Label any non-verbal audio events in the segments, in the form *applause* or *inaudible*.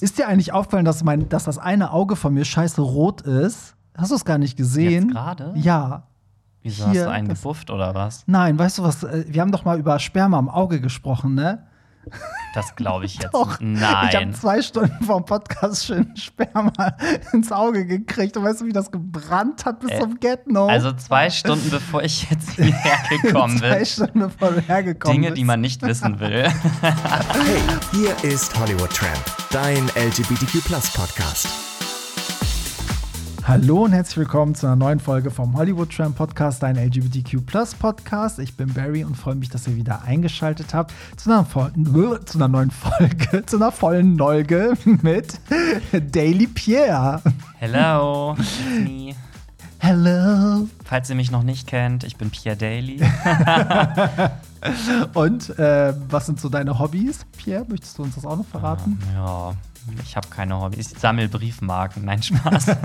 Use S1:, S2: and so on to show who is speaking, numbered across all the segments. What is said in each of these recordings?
S1: Ist dir eigentlich aufgefallen, dass, mein, dass das eine Auge von mir scheiße rot ist? Hast du es gar nicht gesehen?
S2: Gerade?
S1: Ja.
S2: Wieso
S1: Hier,
S2: hast du einen gebufft oder was?
S1: Nein, weißt du was? äh, Wir haben doch mal über Sperma im Auge gesprochen, ne?
S2: Das glaube ich jetzt.
S1: Doch. Ich habe
S2: Nein.
S1: zwei Stunden vor dem Podcast schön Sperma *laughs* ins Auge gekriegt. Und weißt du, wie das gebrannt hat bis
S2: Äh,
S1: zum Get-No?
S2: Also zwei Stunden bevor ich jetzt *laughs* hierher gekommen
S1: Zwei
S2: bin.
S1: Stunden bevor du hergekommen
S2: Dinge,
S1: bist.
S2: die man nicht wissen will. *laughs*
S3: Hey, hier ist Hollywood Tramp, dein LGBTQ Podcast.
S1: Hallo und herzlich willkommen zu einer neuen Folge vom Hollywood Tram Podcast, dein LGBTQ Podcast. Ich bin Barry und freue mich, dass ihr wieder eingeschaltet habt zu einer, Fol zu einer neuen Folge, *laughs* zu einer vollen Nolge *laughs* mit Daily Pierre.
S2: Hello.
S1: Hello.
S2: Falls ihr mich noch nicht kennt, ich bin Pierre Daly. *laughs*
S1: Und äh, was sind so deine Hobbys, Pierre? Möchtest du uns das auch noch verraten?
S2: Ja, ich habe keine Hobbys. Ich sammle Briefmarken. Nein, Spaß. *laughs*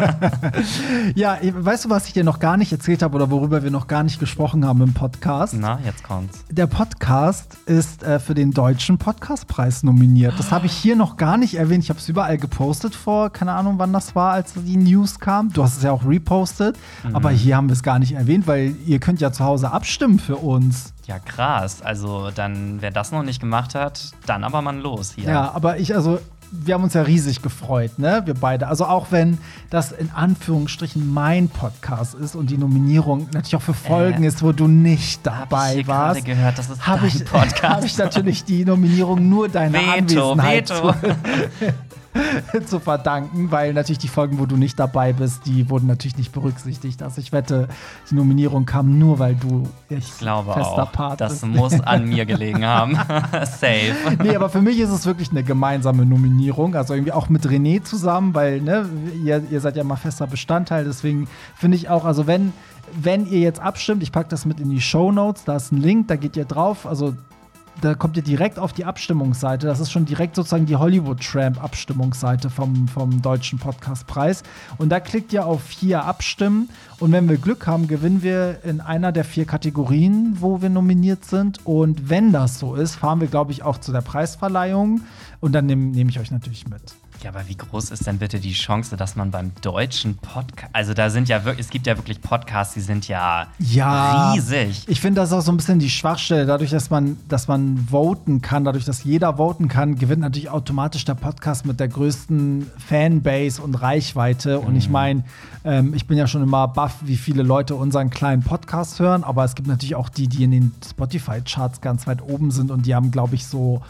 S1: Ja, weißt du, was ich dir noch gar nicht erzählt habe oder worüber wir noch gar nicht gesprochen haben im Podcast?
S2: Na, jetzt kommt's.
S1: Der Podcast ist äh, für den Deutschen Podcastpreis nominiert. Das habe ich hier noch gar nicht erwähnt. Ich habe es überall gepostet vor, keine Ahnung, wann das war, als die News kam. Du hast es ja auch repostet. Aber hier haben wir es gar nicht erwähnt, weil ihr könnt ja zu Hause abstimmen für uns.
S2: Ja, krass. Also, dann, wer das noch nicht gemacht hat, dann aber mal los hier.
S1: Ja, aber ich, also, wir haben uns ja riesig gefreut, ne? Wir beide. Also auch wenn das in Anführungsstrichen mein Podcast ist und die Nominierung natürlich auch für Folgen
S2: Äh,
S1: ist, wo du nicht
S2: Hab ich
S1: dabei warst.
S2: gehört, das ist
S1: habe
S2: dein
S1: ich, *laughs*
S2: Podcast.
S1: hab ich natürlich die Nominierung nur deiner
S2: Veto,
S1: Anwesenheit
S2: Veto. *laughs* *laughs*
S1: Zu, verdanken, weil natürlich die Folgen, wo du nicht dabei bist, die wurden natürlich nicht berücksichtigt. Also ich wette, die Nominierung kam nur, weil du
S2: Ich glaube
S1: fester
S2: auch.
S1: Part
S2: das
S1: bist.
S2: muss an mir *laughs* gelegen haben. *laughs* Safe.
S1: Nee, aber für mich ist es wirklich eine gemeinsame Nominierung. Also irgendwie auch mit René zusammen, weil ne, ihr, ihr seid ja mal fester Bestandteil. Deswegen finde ich auch, also wenn, wenn ihr jetzt abstimmt, ich packe das mit in die Show Notes, da ist ein Link, da geht ihr drauf. Also da kommt ihr direkt auf die Abstimmungsseite. Das ist schon direkt sozusagen die Hollywood Tramp Abstimmungsseite vom, vom Deutschen Podcastpreis. Und da klickt ihr auf hier abstimmen. Und wenn wir Glück haben, gewinnen wir in einer der vier Kategorien, wo wir nominiert sind. Und wenn das so ist, fahren wir, glaube ich, auch zu der Preisverleihung. Und dann nehme nehm ich euch natürlich mit.
S2: Ja, aber wie groß ist denn bitte die Chance, dass man beim deutschen Podcast, also da sind ja wirklich, es gibt ja wirklich Podcasts, die sind ja,
S1: Ja.
S2: riesig.
S1: Ich finde, das ist auch so ein bisschen die Schwachstelle. Dadurch, dass man, dass man voten kann, dadurch, dass jeder voten kann, gewinnt natürlich automatisch der Podcast mit der größten Fanbase und Reichweite. Und ich meine, ähm, ich bin ja schon immer baff, wie viele Leute unseren kleinen Podcast hören. Aber es gibt natürlich auch die, die in den Spotify-Charts ganz weit oben sind und die haben, glaube ich, so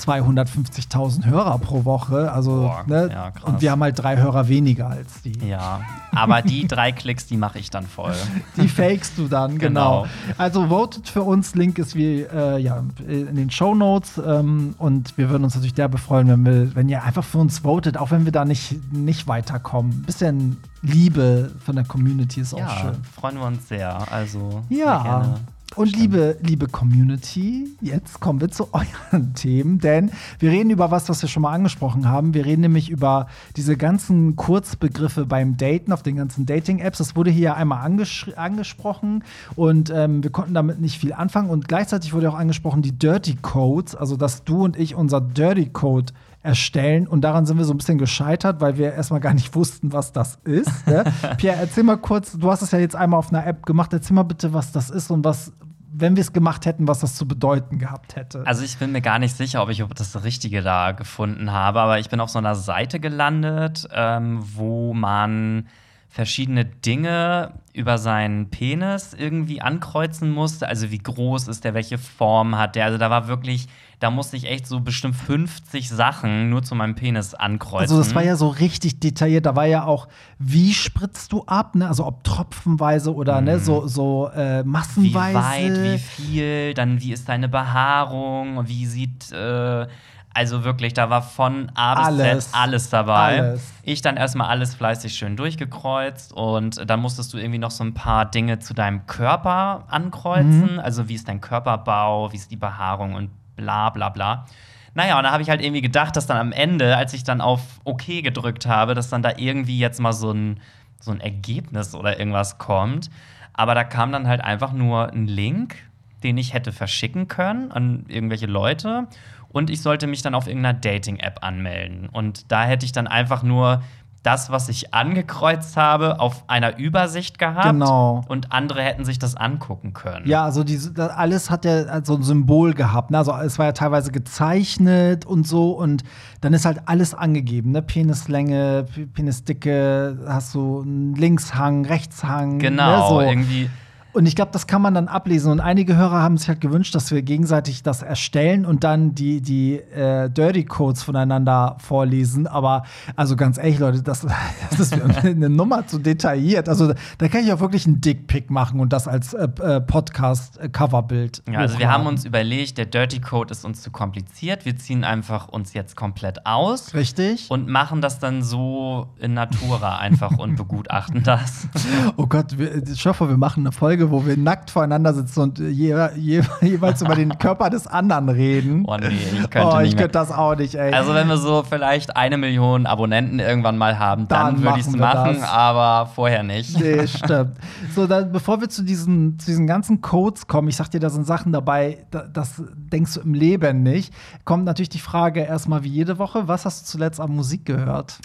S1: 250.000 Hörer pro Woche. Also,
S2: Boah,
S1: ne?
S2: ja,
S1: und wir haben halt drei Hörer weniger als die.
S2: Ja, aber die drei Klicks, die mache ich dann voll. *laughs*
S1: Die fakest du dann, genau.
S2: Genau.
S1: Also votet für uns. Link ist wie äh, ja, in den Show Notes. Ähm, und wir würden uns natürlich derbe freuen, wenn, wir, wenn ihr einfach für uns votet, auch wenn wir da nicht, nicht weiterkommen. Ein bisschen Liebe von der Community ist auch
S2: Ja,
S1: schön.
S2: freuen wir uns sehr. Also, sehr
S1: Ja.
S2: gerne.
S1: Und liebe, liebe Community, jetzt kommen wir zu *laughs* euren Themen, denn wir reden über was, was wir schon mal angesprochen haben. Wir reden nämlich über diese ganzen Kurzbegriffe beim Daten auf den ganzen Dating-Apps. Das wurde hier ja einmal angesprochen und ähm, wir konnten damit nicht viel anfangen. Und gleichzeitig wurde auch angesprochen die Dirty Codes, also dass du und ich unser Dirty Code erstellen. Und daran sind wir so ein bisschen gescheitert, weil wir erstmal gar nicht wussten, was das ist. Ne? *laughs* Pierre, erzähl mal kurz, du hast es ja jetzt einmal auf einer App gemacht. Erzähl mal bitte, was das ist und was, wenn wir es gemacht hätten, was das zu bedeuten gehabt hätte.
S2: Also ich bin mir gar nicht sicher, ob ich das Richtige da gefunden habe, aber ich bin auf so einer Seite gelandet, ähm, wo man verschiedene Dinge über seinen Penis irgendwie ankreuzen musste. Also wie groß ist der, welche Form hat der. Also da war wirklich, da musste ich echt so bestimmt 50 Sachen nur zu meinem Penis ankreuzen.
S1: Also das war ja so richtig detailliert. Da war ja auch, wie spritzt du ab, ne? Also ob tropfenweise oder ne, so, so äh,
S2: wie
S1: massenweise.
S2: weit, wie viel, dann wie ist deine Behaarung, wie sieht, äh, also wirklich, da war von A bis
S1: Alles.
S2: Z alles dabei.
S1: Alles.
S2: Ich dann erstmal alles fleißig schön durchgekreuzt und dann musstest du irgendwie noch so ein paar Dinge zu deinem Körper ankreuzen.
S1: Mhm.
S2: Also wie ist dein Körperbau, wie ist die Behaarung und bla bla bla. Naja, und da habe ich halt irgendwie gedacht, dass dann am Ende, als ich dann auf OK gedrückt habe, dass dann da irgendwie jetzt mal so ein, so ein Ergebnis oder irgendwas kommt. Aber da kam dann halt einfach nur ein Link den ich hätte verschicken können an irgendwelche Leute. Und ich sollte mich dann auf irgendeiner Dating-App anmelden. Und da hätte ich dann einfach nur das, was ich angekreuzt habe, auf einer Übersicht gehabt.
S1: Genau.
S2: Und andere hätten sich das angucken können.
S1: Ja, also das alles hat ja so ein Symbol gehabt. Ne? Also es war ja teilweise gezeichnet und so und dann ist halt alles angegeben, ne? Penislänge, Penisdicke, hast du einen Linkshang, Rechtshang.
S2: Genau,
S1: ne? so.
S2: irgendwie.
S1: Und ich glaube, das kann man dann ablesen. Und einige Hörer haben sich halt gewünscht, dass wir gegenseitig das erstellen und dann die, die äh, Dirty Codes voneinander vorlesen. Aber also ganz ehrlich, Leute, das, *laughs* das ist *laughs* eine Nummer zu detailliert. Also da kann ich auch wirklich einen Dickpick machen und das als äh, äh, Podcast-Coverbild.
S2: Ja, also wir haben uns überlegt, der Dirty Code ist uns zu kompliziert. Wir ziehen einfach uns jetzt komplett aus
S1: Richtig.
S2: und machen das dann so in Natura einfach und begutachten das. *laughs*
S1: Oh Gott, wir, ich hoffe, wir machen eine Folge, wo wir nackt voreinander sitzen und je, je, *laughs* jeweils über den Körper des anderen reden.
S2: Oh nee, ich könnte
S1: oh, ich könnte das auch nicht, ey.
S2: Also wenn wir so vielleicht eine Million Abonnenten irgendwann mal haben, dann,
S1: Dann
S2: würde ich es
S1: machen das.
S2: aber vorher nicht.
S1: Nee, *laughs* stimmt. So, dann, bevor wir zu diesen, zu diesen ganzen Codes kommen, ich sag dir, da sind Sachen dabei, da, das denkst du im Leben nicht, kommt natürlich die Frage erstmal wie jede Woche, was hast du zuletzt an Musik gehört?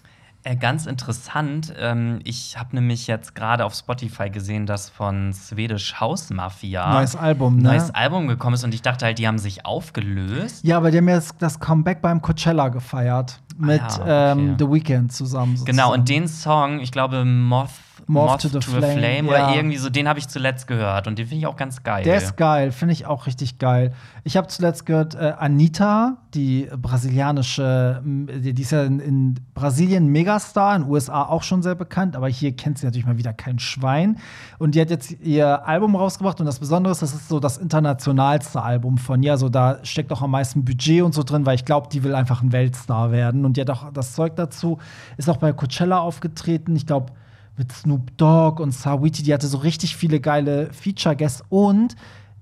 S2: Äh, ganz interessant, ähm, ich habe nämlich jetzt gerade auf Spotify gesehen, dass von Swedish House Mafia
S1: Neues Album, ne?
S2: neues Album gekommen ist und ich dachte halt, die haben sich aufgelöst.
S1: Ja, aber die haben jetzt das Comeback beim Coachella gefeiert. Mit
S2: Ah ja, okay.
S1: ähm, The Weeknd zusammen.
S2: Genau, und
S1: sozusagen.
S2: den Song, ich glaube Moth,
S1: Moth to the Flame,
S2: oder
S1: ja. irgendwie
S2: irgendwie so, den habe ich zuletzt gehört und den finde ich auch ganz geil.
S1: Der ist geil, finde ich auch richtig geil. Ich habe zuletzt gehört, äh, Anita, die brasilianische, die ist ja in, in Brasilien Megastar, in den USA auch schon sehr bekannt, aber hier kennt sie natürlich mal wieder kein Schwein. Und die hat jetzt ihr Album rausgebracht und das Besondere ist, das ist so das internationalste Album von ihr. Also da steckt auch am meisten Budget und so drin, weil ich glaube, die will einfach ein Weltstar werden. Und die hat auch das Zeug dazu, ist auch bei Coachella aufgetreten. Ich glaube, mit Snoop Dogg und Sawiti, die hatte so richtig viele geile Feature-Guests und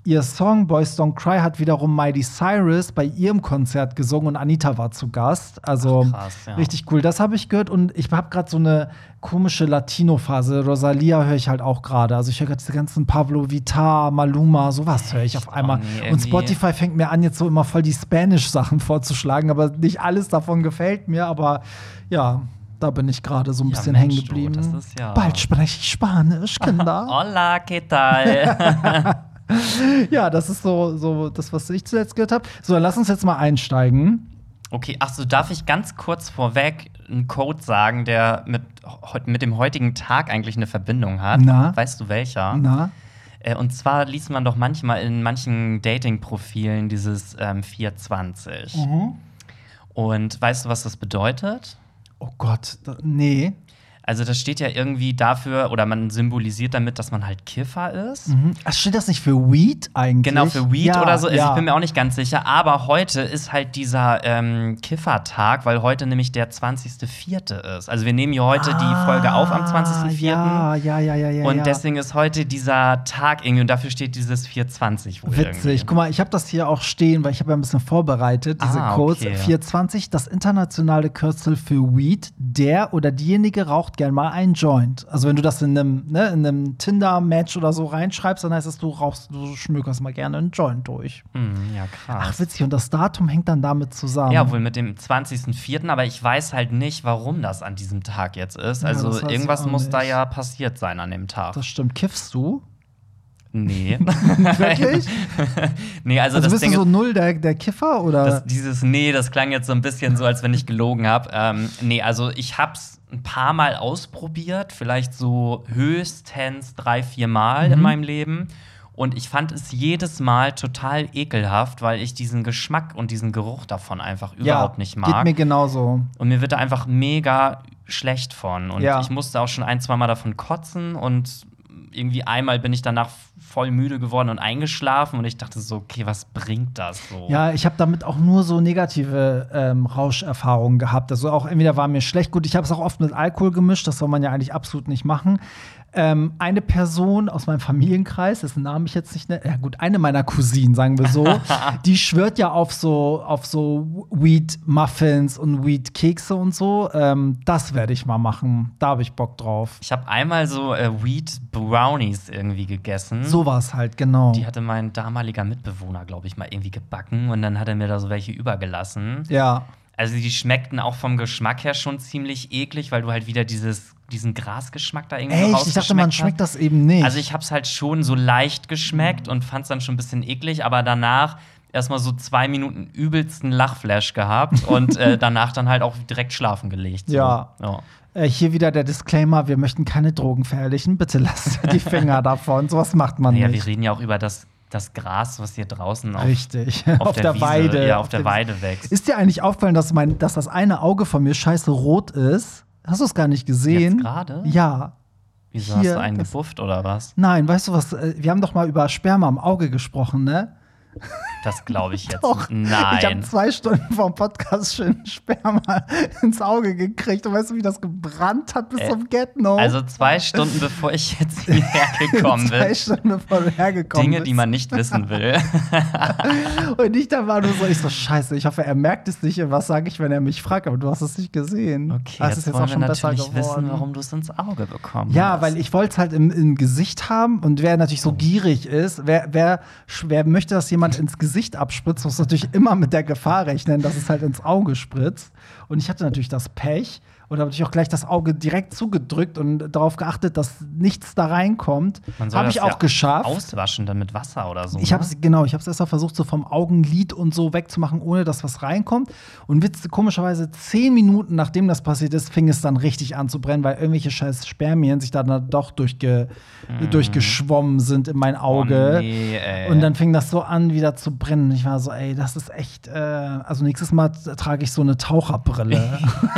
S1: ihr Song Boys Don't Cry hat wiederum Miley Cyrus bei ihrem Konzert gesungen und Anita war zu Gast. Also
S2: Ach, krass, ja.
S1: richtig cool. Das habe ich gehört und ich habe gerade so eine komische Latino-Phase. Rosalia höre ich halt auch gerade. Also ich höre gerade diese ganzen Pablo Vittar, Maluma, sowas höre ich auf einmal.
S2: Oh nee,
S1: und Spotify fängt mir an, jetzt so immer voll die Spanish-Sachen *laughs* vorzuschlagen, aber nicht alles davon gefällt mir, aber ja. Da bin ich gerade so ein
S2: Ja,
S1: bisschen hängen geblieben.
S2: ja-
S1: Bald spreche ich Spanisch, Kinder. *laughs*
S2: Hola, ¿qué tal? *laughs*
S1: ja, das ist so, so das, was ich zuletzt gehört habe. So, lass uns jetzt mal einsteigen.
S2: Okay, ach so, darf ich ganz kurz vorweg einen Code sagen, der mit, mit dem heutigen Tag eigentlich eine Verbindung hat?
S1: Na?
S2: Weißt du welcher?
S1: Na?
S2: Äh, und zwar liest man doch manchmal in manchen Dating-Profilen dieses ähm, 420.
S1: Mhm.
S2: Und weißt du, was das bedeutet?
S1: Oh Gott, nee.
S2: Also, das steht ja irgendwie dafür, oder man symbolisiert damit, dass man halt Kiffer ist.
S1: Mhm. Ach, steht das nicht für Weed eigentlich?
S2: Genau, für Weed
S1: ja,
S2: oder so. Also
S1: ja.
S2: Ich bin mir auch nicht ganz sicher. Aber heute ist halt dieser ähm, Kiffertag, weil heute nämlich der 20.04. ist. Also wir nehmen hier heute die Folge auf am 20.04.
S1: Ah, Ja, ja, ja, ja, ja.
S2: Und deswegen ist heute dieser Tag irgendwie und dafür steht dieses 420 wohl
S1: Witzig.
S2: irgendwie.
S1: Guck mal, ich habe das hier auch stehen, weil ich habe ja ein bisschen vorbereitet, diese
S2: Ah,
S1: Codes.
S2: okay.
S1: 420, das internationale Kürzel für Weed. Der oder diejenige raucht gern mal einen Joint. Also wenn du das in einem, ne, in einem Tinder-Match oder so reinschreibst, dann heißt es, du rauchst, du schmökerst mal gerne einen Joint durch.
S2: Hm, ja,
S1: Ach,
S2: krass.
S1: witzig. Und das Datum hängt dann damit zusammen.
S2: Ja, wohl mit dem 20.04., aber ich weiß halt nicht, warum das an diesem Tag jetzt ist.
S1: Ja,
S2: Also
S1: das ich
S2: irgendwas muss da ja passiert sein an dem Tag.
S1: Das stimmt. Kiffst du?
S2: Nee. *laughs*
S1: Wirklich? *laughs*
S2: nee, also,
S1: Also
S2: das
S1: bist
S2: Ding
S1: du so null der, der Kiffer oder?
S2: Das, dieses Nee, das klang jetzt so ein bisschen so, als wenn ich gelogen habe. Ähm, nee, also ich hab's ein paar Mal ausprobiert, vielleicht so höchstens drei, vier Mal
S1: Mhm.
S2: in meinem Leben. Und ich fand es jedes Mal total ekelhaft, weil ich diesen Geschmack und diesen Geruch davon einfach überhaupt nicht
S1: Geht
S2: mag.
S1: mir genauso.
S2: Und mir wird da einfach mega schlecht von. Und
S1: Ja.
S2: ich musste auch schon ein, zwei Mal davon kotzen und irgendwie einmal bin ich danach voll müde geworden und eingeschlafen und ich dachte so, okay, was bringt das so?
S1: Ja, ich habe damit auch nur so negative ähm, Rauscherfahrungen gehabt. Also auch entweder war mir schlecht, gut, ich habe es auch oft mit Alkohol gemischt, das soll man ja eigentlich absolut nicht machen. Ähm, eine Person aus meinem Familienkreis, dessen Namen ich jetzt nicht nenne, ja gut, eine meiner Cousinen, sagen wir so, *laughs* die schwört ja auf so, auf so Weed-Muffins und Weed-Kekse und so. Ähm, das werde ich mal machen. Da habe ich Bock drauf.
S2: Ich habe einmal so äh, Wheat Brownies irgendwie gegessen.
S1: sowas halt, genau.
S2: Die hatte mein damaliger Mitbewohner, glaube ich, mal irgendwie gebacken und dann hat er mir da so welche übergelassen.
S1: ja.
S2: Also die schmeckten auch vom Geschmack her schon ziemlich eklig, weil du halt wieder dieses, diesen Grasgeschmack da irgendwie
S1: Echt? Ich dachte, man schmeckt das eben nicht.
S2: Also ich habe es halt schon so leicht geschmeckt und fand es dann schon ein bisschen eklig, aber danach erstmal so zwei Minuten übelsten Lachflash gehabt *laughs* und äh, danach dann halt auch direkt schlafen gelegt. So.
S1: Ja.
S2: ja.
S1: Äh, hier wieder der Disclaimer: Wir möchten keine Drogen verherrlichen. Bitte lasst *laughs* die Finger davon. Sowas macht man
S2: Naja, wir
S1: nicht.
S2: reden ja auch über das, das Gras, was hier draußen auf,
S1: Richtig.
S2: auf, der, Wiese,
S1: Weide.
S2: Ja, auf, der Weide wächst.
S1: Ist dir eigentlich aufgefallen, dass, mein, dass das eine Auge von mir scheiße rot ist? Hast du es gar nicht gesehen?
S2: Gerade?
S1: Ja.
S2: Wieso hast
S1: hier,
S2: du einen gebufft oder was?
S1: Nein, weißt du was? äh, Wir haben doch mal über Sperma im Auge gesprochen, ne?
S2: Das glaube ich *laughs* jetzt.
S1: Doch. Ich habe
S2: Nein.
S1: zwei Stunden vom Podcast schön Sperma *laughs* ins Auge gekriegt. Und weißt du, wie das gebrannt hat bis
S2: Äh,
S1: zum Get-No?
S2: Also zwei Stunden bevor ich jetzt *laughs* hierher gekommen
S1: zwei
S2: bin.
S1: Stunden bevor du hergekommen
S2: Dinge,
S1: bist.
S2: die man nicht wissen will.
S1: Und ich da war nur so, ich so, scheiße, ich hoffe, er merkt es nicht. Was sage ich, wenn er mich fragt? Aber du hast es nicht gesehen.
S2: Okay,
S1: Das
S2: jetzt,
S1: ist
S2: wollen wir natürlich wissen, warum du es ins Auge bekommen
S1: Ja,
S2: hast.
S1: weil ich wollte es halt im, im Gesicht haben und wer natürlich so gierig ist, wer, wer, wer möchte, dass jemand ins Gesicht abspritzt, muss natürlich immer mit der Gefahr rechnen, dass es halt ins Auge spritzt. Und ich hatte natürlich das Pech und habe natürlich auch gleich das Auge direkt zugedrückt und darauf geachtet, dass nichts da reinkommt. Habe ich auch
S2: ja
S1: geschafft.
S2: Auswaschen dann mit Wasser oder so.
S1: Ich habe
S2: ne?
S1: es genau, ich habe es erst mal versucht, so vom Augenlid und so wegzumachen, ohne dass was reinkommt. Und witz, komischerweise zehn Minuten nachdem das passiert ist, fing es dann richtig an zu brennen, weil irgendwelche scheiß Spermien sich dann da doch durchge durchgeschwommen sind in mein Auge.
S2: Oh, nee.
S1: Und dann fing das so an, wieder zu brennen. Ich war so, ey, das ist echt. Äh, also nächstes Mal trage ich so eine Taucherbrille. *laughs*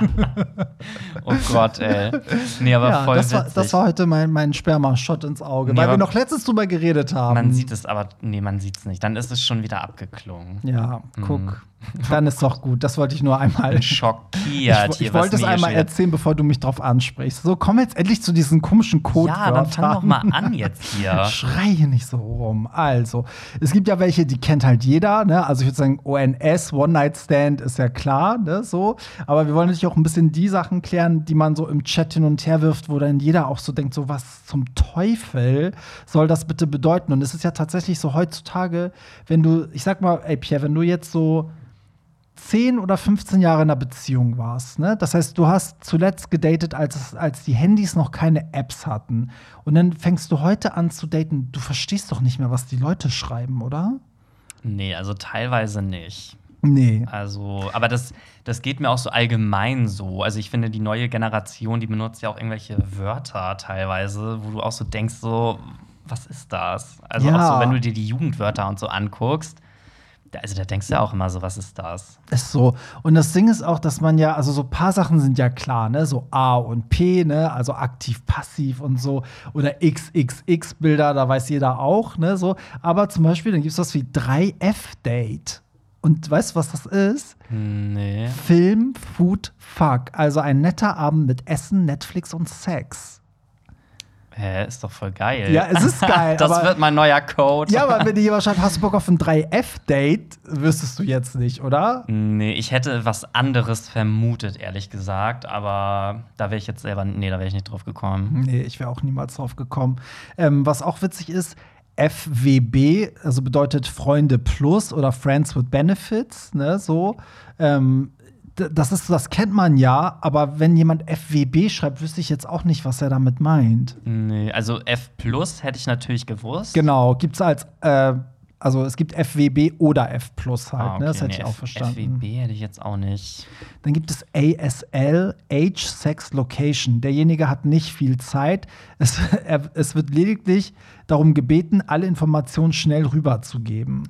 S1: *laughs* *laughs*
S2: Oh Gott, ey. Nee, aber
S1: ja,
S2: voll
S1: das war, das war heute mein, mein Sperma-Shot ins Auge,
S2: Nee,
S1: weil wir noch letztens drüber geredet haben.
S2: man sieht es aber, nee, man sieht es nicht. Dann ist es schon wieder abgeklungen.
S1: Ja, guck. Dann ist doch gut. Das wollte ich nur einmal.
S2: Schockiert
S1: ich, ich wollte es einmal
S2: steht.
S1: erzählen, bevor du mich drauf ansprichst. So, komm jetzt endlich zu diesen komischen Code.
S2: Ja, dann fang doch mal an jetzt hier. *laughs*
S1: Schrei hier nicht so rum. Also, es gibt ja welche, die kennt halt jeder. Ne? Also, ich würde sagen, ONS, One Night Stand, ist ja klar. Ne? So. Aber wir wollen natürlich auch ein bisschen die Sachen klären, die man so im Chat hin und her wirft, wo dann jeder auch so denkt: so, was zum Teufel soll das bitte bedeuten? Und es ist ja tatsächlich so heutzutage, wenn du, ich sag mal, ey Pierre, wenn du jetzt so 10 oder 15 Jahre in einer Beziehung warst. Ne? Das heißt, du hast zuletzt gedatet, als, als die Handys noch keine Apps hatten. Und dann fängst du heute an zu daten. Du verstehst doch nicht mehr, was die Leute schreiben, oder?
S2: Nee, also teilweise nicht.
S1: Nee.
S2: Also, aber das, das geht mir auch so allgemein so. Also ich finde, die neue Generation, die benutzt ja auch irgendwelche Wörter teilweise, wo du auch so denkst, so, was ist das? Also
S1: Ja.
S2: auch so, wenn du dir die Jugendwörter und so anguckst, also da denkst du ja auch immer so, was ist das?
S1: Ist so. Und das Ding ist auch, dass man ja, also so ein paar Sachen sind ja klar, ne? So A und P, ne? Also aktiv, passiv und so. Oder XXX-Bilder, da weiß jeder auch, ne? So. Aber zum Beispiel, dann gibt es was wie 3F-Date. Und weißt du, was das ist?
S2: Nee.
S1: Film, Food, Fuck. Also ein netter Abend mit Essen, Netflix und Sex.
S2: Hä, ist doch voll geil.
S1: Ja, es ist geil, *laughs*
S2: das
S1: aber-
S2: wird mein neuer Code.
S1: Ja, aber wenn dir jemand schreibt, hast du Bock auf ein 3F-Date, wüsstest du jetzt nicht, oder?
S2: Nee, ich hätte was anderes vermutet, ehrlich gesagt, aber da wäre ich jetzt selber, nee, da wäre ich nicht drauf gekommen.
S1: Nee, ich wäre auch niemals drauf gekommen. Ähm, was auch witzig ist, FWB, also bedeutet Freunde Plus oder Friends with Benefits, ne, so. Ähm, das ist, das kennt man ja, aber wenn jemand FWB schreibt, wüsste ich jetzt auch nicht, was er damit meint.
S2: Nee, also F Plus hätte ich natürlich gewusst.
S1: Genau, gibt es als, äh, also es gibt FWB oder F Plus halt,
S2: Ah, okay,
S1: ne? Das hätte
S2: nee,
S1: ich auch verstanden.
S2: FWB hätte ich jetzt auch nicht.
S1: Dann gibt es ASL, Age, Sex, Location. Derjenige hat nicht viel Zeit. Es, *laughs* er, es wird lediglich darum gebeten, alle Informationen schnell rüberzugeben.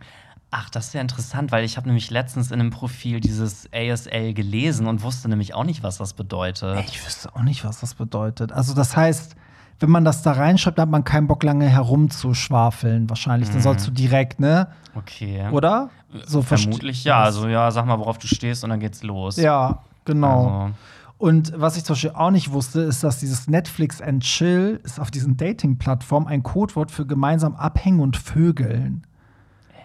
S2: Ach, das ist ja interessant, weil ich habe nämlich letztens in einem Profil dieses ASL gelesen und wusste nämlich auch nicht, was das bedeutet.
S1: Ich wüsste auch nicht, was das bedeutet. Also, das heißt, wenn man das da reinschreibt, hat man keinen Bock, lange herumzuschwafeln, wahrscheinlich. Dann sollst du direkt, ne?
S2: Okay.
S1: Oder? So
S2: Vermutlich ja. Also ja, sag mal, worauf du stehst und dann geht's los.
S1: Ja, genau.
S2: Also,
S1: Und was ich zum Beispiel auch nicht wusste, ist, dass dieses Netflix and Chill ist auf diesen Dating-Plattformen ein Codewort für gemeinsam abhängen und vögeln.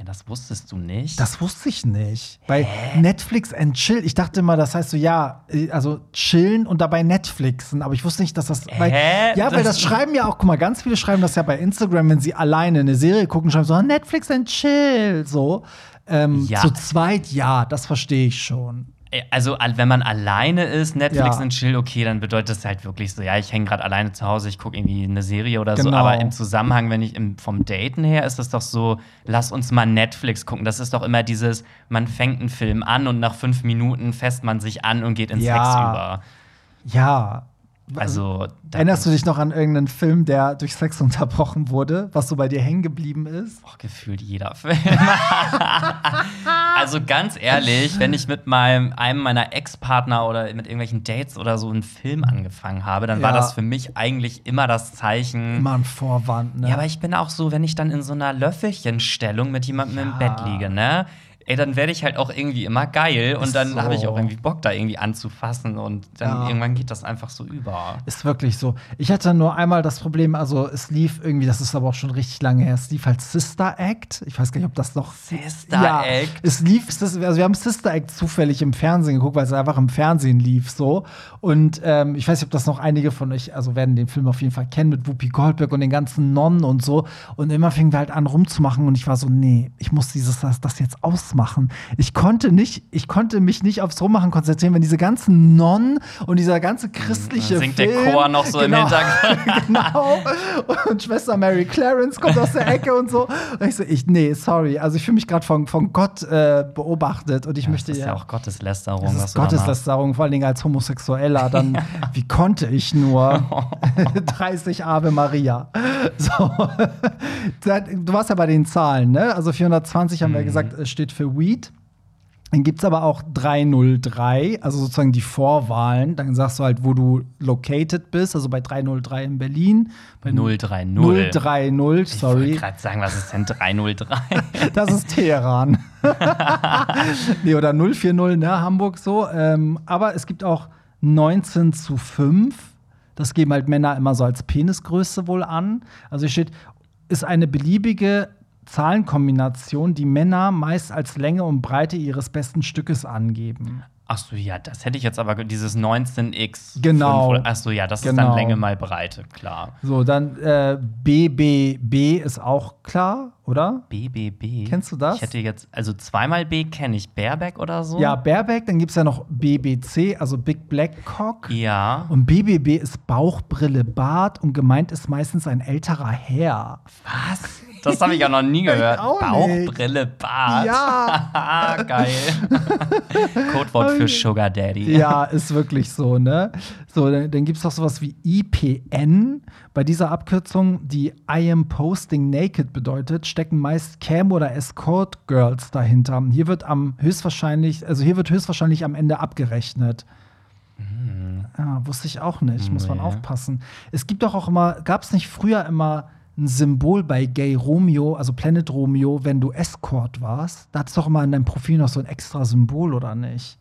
S2: Das wusstest du nicht?
S1: Das wusste ich nicht. Bei Netflix and Chill, ich dachte immer, das heißt so, ja, äh, also chillen und dabei Netflixen, aber ich wusste nicht, dass das. Weil, ja, weil
S2: Das-
S1: das schreiben ja auch, guck mal, ganz viele schreiben das ja bei Instagram, wenn sie alleine eine Serie gucken, schreiben so, Netflix and Chill, so. Ähm,
S2: Ja.
S1: Zu zweit, ja, das verstehe ich schon.
S2: Äh, Also, al- wenn man alleine ist, Netflix
S1: Ja.
S2: und Chill, okay, dann bedeutet das halt wirklich so, ja, ich hänge gerade alleine zu Hause, ich gucke irgendwie eine Serie oder so.
S1: Genau.
S2: Aber im Zusammenhang, wenn ich im, vom Daten her, ist das doch so, lass uns mal Netflix gucken. Das ist doch immer dieses, man fängt einen Film an und nach fünf Minuten fässt man sich an und geht in
S1: Ja.
S2: Sex über.
S1: Ja.
S2: Also,
S1: Erinnerst du dich noch an irgendeinen Film, der durch Sex unterbrochen wurde, was so bei dir hängen geblieben ist?
S2: Boah, gefühlt jeder Film. *laughs* also ganz ehrlich, wenn ich mit meinem, einem meiner Ex-Partner oder mit irgendwelchen Dates oder so einen Film angefangen habe, dann war
S1: Ja.
S2: das für mich eigentlich immer das Zeichen.
S1: Immer ein Vorwand, ne?
S2: Ja, aber ich bin auch so, wenn ich dann in so einer Löffelchenstellung mit jemandem im
S1: Ja.
S2: Bett liege, ne? Ey, dann werde ich halt auch irgendwie immer geil und dann
S1: so.
S2: habe ich auch irgendwie Bock, da irgendwie anzufassen und dann
S1: Ja.
S2: irgendwann geht das einfach so über.
S1: Ist wirklich so. Ich hatte nur einmal das Problem, also es lief irgendwie, das ist aber auch schon richtig lange her, es lief halt Sister Act. Ich weiß gar nicht, ob das noch.
S2: Sister
S1: ja,
S2: Act?
S1: Es lief, also wir haben Sister Act zufällig im Fernsehen geguckt, weil es einfach im Fernsehen lief so. Und ähm, ich weiß nicht, ob das noch einige von euch, also werden den Film auf jeden Fall kennen mit Whoopi Goldberg und den ganzen Nonnen und so. Und immer fingen wir halt an rumzumachen und ich war so, nee, ich muss dieses, das, das jetzt ausmachen. Ich konnte nicht, ich konnte mich nicht aufs Rummachen konzentrieren, wenn diese ganzen Nonnen und dieser ganze christliche
S2: Dann singt der
S1: Film,
S2: Chor noch so im Hintergrund. *laughs*
S1: genau. Und Schwester Mary Clarence kommt aus der Ecke und so. Und ich so, ich, nee, sorry. Also ich fühle mich gerade von, von Gott äh, beobachtet und ich möchte
S2: das ist ja
S1: ja.
S2: auch Gotteslästerung.
S1: Das ist
S2: da.
S1: Gotteslästerung, vor allen Dingen als Homosexueller. Dann, *laughs* wie konnte ich nur *laughs* 30 Ave Maria? So. Du warst ja bei den Zahlen, ne? Also 420 haben wir
S2: Mhm.
S1: gesagt, es steht für Weed. Dann gibt es aber auch 303, also sozusagen die Vorwahlen. Dann sagst du halt, wo du located bist, also bei 303 in Berlin. Bei
S2: 030.
S1: 030,
S2: Ich wollte
S1: sorry.
S2: gerade sagen, was ist denn 303? *laughs*
S1: Das ist Teheran. *laughs* nee, oder 040, ne, Hamburg so. Ähm, aber es gibt auch 19 zu 5. Das geben halt Männer immer so als Penisgröße wohl an. Also hier steht, ist eine beliebige Zahlenkombination, die Männer meist als Länge und Breite ihres besten Stückes angeben.
S2: Ach so, ja, das hätte ich jetzt aber dieses 19x.
S1: Genau.
S2: fünf- Ach so, ja, das ist
S1: Genau.
S2: dann Länge mal Breite, klar.
S1: So, dann äh, BBB ist auch klar, oder?
S2: BBB.
S1: Kennst du das?
S2: Ich hätte jetzt, also zweimal B kenne ich, Baerbeck oder so.
S1: Ja, Baerbeck, dann gibt es ja noch BBC, also Big Black Cock.
S2: Ja.
S1: Und BBB ist Bauchbrille Bart und gemeint ist meistens ein älterer Herr.
S2: Was? Das habe ich ja noch nie gehört.
S1: auch.
S2: Bauchbrille, Bart.
S1: Ja. *laughs*
S2: Geil. *laughs* Codewort für Sugar Daddy.
S1: Ja, ist wirklich so, ne? So, dann, dann gibt es noch sowas wie IPN. Bei dieser Abkürzung, die I am posting naked bedeutet, stecken meist Cam- oder Escort-Girls dahinter. Hier wird am höchstwahrscheinlich, also hier wird höchstwahrscheinlich am Ende abgerechnet. Ja, wusste ich auch nicht, muss man
S2: Nee.
S1: aufpassen. Es gibt doch auch immer, gab es nicht früher immer ein Symbol bei Gay Romeo, also Planet Romeo, wenn du Escort warst? Da hat es doch immer in deinem Profil noch so ein extra Symbol, oder nicht?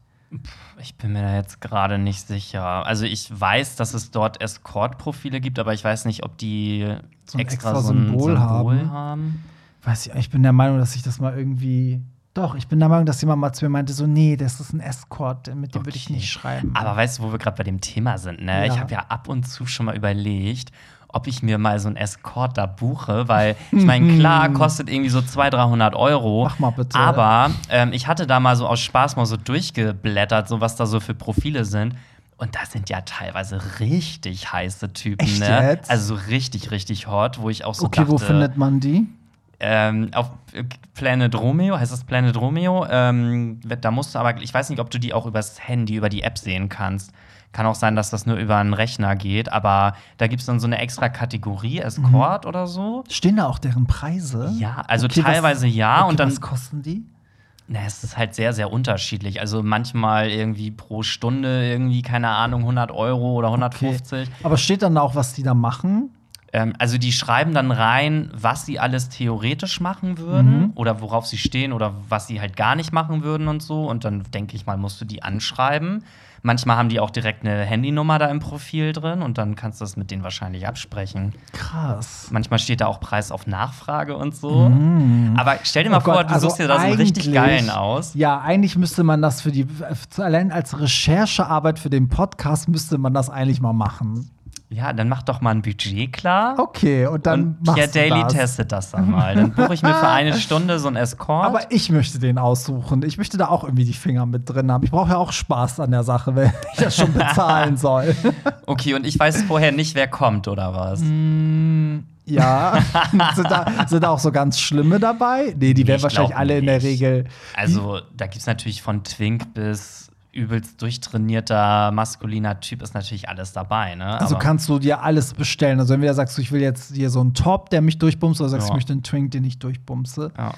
S2: Ich bin mir da jetzt gerade nicht sicher. Also ich weiß, dass es dort Escort-Profile gibt, aber ich weiß nicht, ob die
S1: So ein
S2: extra,
S1: extra
S2: so ein
S1: Symbol haben.
S2: haben.
S1: Weiß ich, ich bin der Meinung, dass ich das mal irgendwie. Doch, ich bin der Meinung, dass jemand mal zu mir meinte, so, nee, das ist ein Escort, mit dem würde ich
S2: Okay.
S1: nicht schreiben.
S2: Aber weißt du, wo wir gerade bei dem Thema sind, ne?
S1: Ja.
S2: Ich habe ja ab und zu schon mal überlegt, ob ich mir mal so einen Escort da buche, weil *laughs* ich meine, klar, kostet irgendwie so 200, 300 Euro.
S1: Mach mal bitte.
S2: Aber ähm, ich hatte da mal so aus Spaß mal so durchgeblättert, so was da so für Profile sind. Und da sind ja teilweise richtig heiße Typen,
S1: Echt
S2: ne?
S1: jetzt?
S2: Also so richtig, richtig hot, wo ich auch so
S1: okay,
S2: dachte,
S1: wo findet man die?
S2: ähm, auf äh, Planet Romeo, heißt das Planet Romeo? Ähm, da musst du aber, ich weiß nicht, ob du die auch übers Handy, über die App sehen kannst. Kann auch sein, dass das nur über einen Rechner geht, aber da gibt es dann so eine extra Kategorie, Escort oder so.
S1: Stehen da auch deren Preise?
S2: Ja, also
S1: Okay, was-
S2: teilweise ja
S1: okay,
S2: und dann,
S1: Was kosten die?
S2: na, es ist halt sehr, sehr unterschiedlich. Also manchmal irgendwie pro Stunde irgendwie, keine Ahnung, 100 Euro oder 150.
S1: Aber steht dann da auch, was die da machen?
S2: Ähm, also die schreiben dann rein, was sie alles theoretisch machen würden
S1: Mhm.
S2: oder worauf sie stehen oder was sie halt gar nicht machen würden und so. Und dann denke ich mal, musst du die anschreiben. Manchmal haben die auch direkt eine Handynummer da im Profil drin und dann kannst du das mit denen wahrscheinlich absprechen.
S1: Krass.
S2: Manchmal steht da auch Preis auf Nachfrage und so. Aber stell dir mal
S1: Oh
S2: vor,
S1: Gott,
S2: du
S1: also
S2: suchst dir da so einen richtig geilen aus.
S1: Ja, eigentlich müsste man das für die, allein als Recherchearbeit für den Podcast müsste man das eigentlich mal machen.
S2: Ja, dann mach doch mal ein Budget klar.
S1: Okay, und dann
S2: und
S1: machst
S2: Pierre
S1: du
S2: Daily
S1: das.
S2: testet das dann mal. Dann buche ich mir für eine *laughs* Stunde so einen Escort.
S1: Aber ich möchte den aussuchen. Ich möchte da auch irgendwie die Finger mit drin haben. Ich brauche ja auch Spaß an der Sache, wenn *laughs* ich das schon bezahlen *laughs* soll.
S2: okay, und ich weiß vorher nicht, wer kommt oder was.
S1: Ja. sind, da, sind da auch so ganz schlimme dabei? Nee, die
S2: Nee,
S1: werden
S2: ich
S1: wahrscheinlich alle in der
S2: nicht.
S1: Regel.
S2: Also, da gibt es natürlich von Twink bis übelst durchtrainierter, maskuliner Typ ist natürlich alles dabei, ne?
S1: Also
S2: Aber-
S1: kannst du dir alles bestellen. Also entweder sagst du, ich will jetzt hier so einen Top, der mich durchbumst, oder sagst du,
S2: Ja.
S1: ich möchte einen Twink, den ich durchbumse.
S2: ja.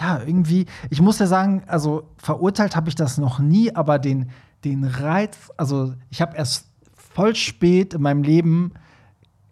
S1: Ja, irgendwie, ich muss ja sagen, also verurteilt habe ich das noch nie, aber den, den Reiz, also ich habe erst voll spät in meinem Leben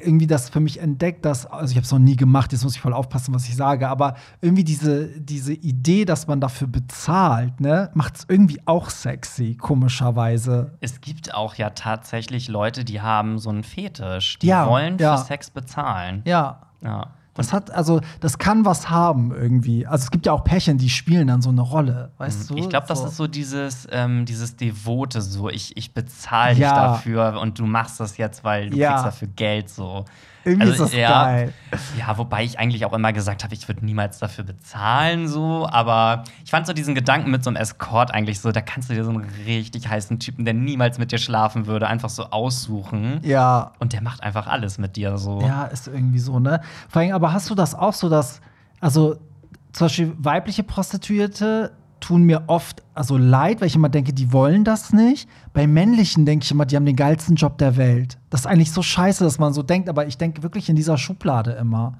S1: irgendwie das für mich entdeckt, dass, also ich habe es noch nie gemacht, jetzt muss ich voll aufpassen, was ich sage, aber irgendwie diese, diese Idee, dass man dafür bezahlt, ne, macht es irgendwie auch sexy, komischerweise.
S2: Es gibt auch ja tatsächlich Leute, die haben so einen Fetisch. Die
S1: Ja,
S2: wollen
S1: ja.
S2: für Sex bezahlen.
S1: Ja.
S2: Ja.
S1: Das hat, also, das kann was haben irgendwie. Also es gibt ja auch Pärchen, die spielen dann so eine Rolle, weißt du?
S2: Ich glaube, das
S1: so.
S2: ist so dieses, ähm, dieses Devote, so ich, ich bezahle dich
S1: Ja.
S2: dafür und du machst das jetzt, weil du
S1: Ja.
S2: kriegst dafür Geld so.
S1: Irgendwie
S2: Also,
S1: ist das
S2: ja,
S1: geil.
S2: Ja, wobei ich eigentlich auch immer gesagt habe, ich würde niemals dafür bezahlen, so. Aber ich fand so diesen Gedanken mit so einem Escort eigentlich so, da kannst du dir so einen richtig heißen Typen, der niemals mit dir schlafen würde, einfach so aussuchen.
S1: Ja,
S2: Und der macht einfach alles mit dir so.
S1: Ja, ist irgendwie so, ne? Vor allem, aber hast du das auch so, dass, also zum Beispiel weibliche Prostituierte tun mir oft also leid, weil ich immer denke, die wollen das nicht. Bei männlichen denke ich immer, die haben den geilsten Job der Welt. Das ist eigentlich so scheiße, dass man so denkt, aber ich denke wirklich in dieser Schublade immer.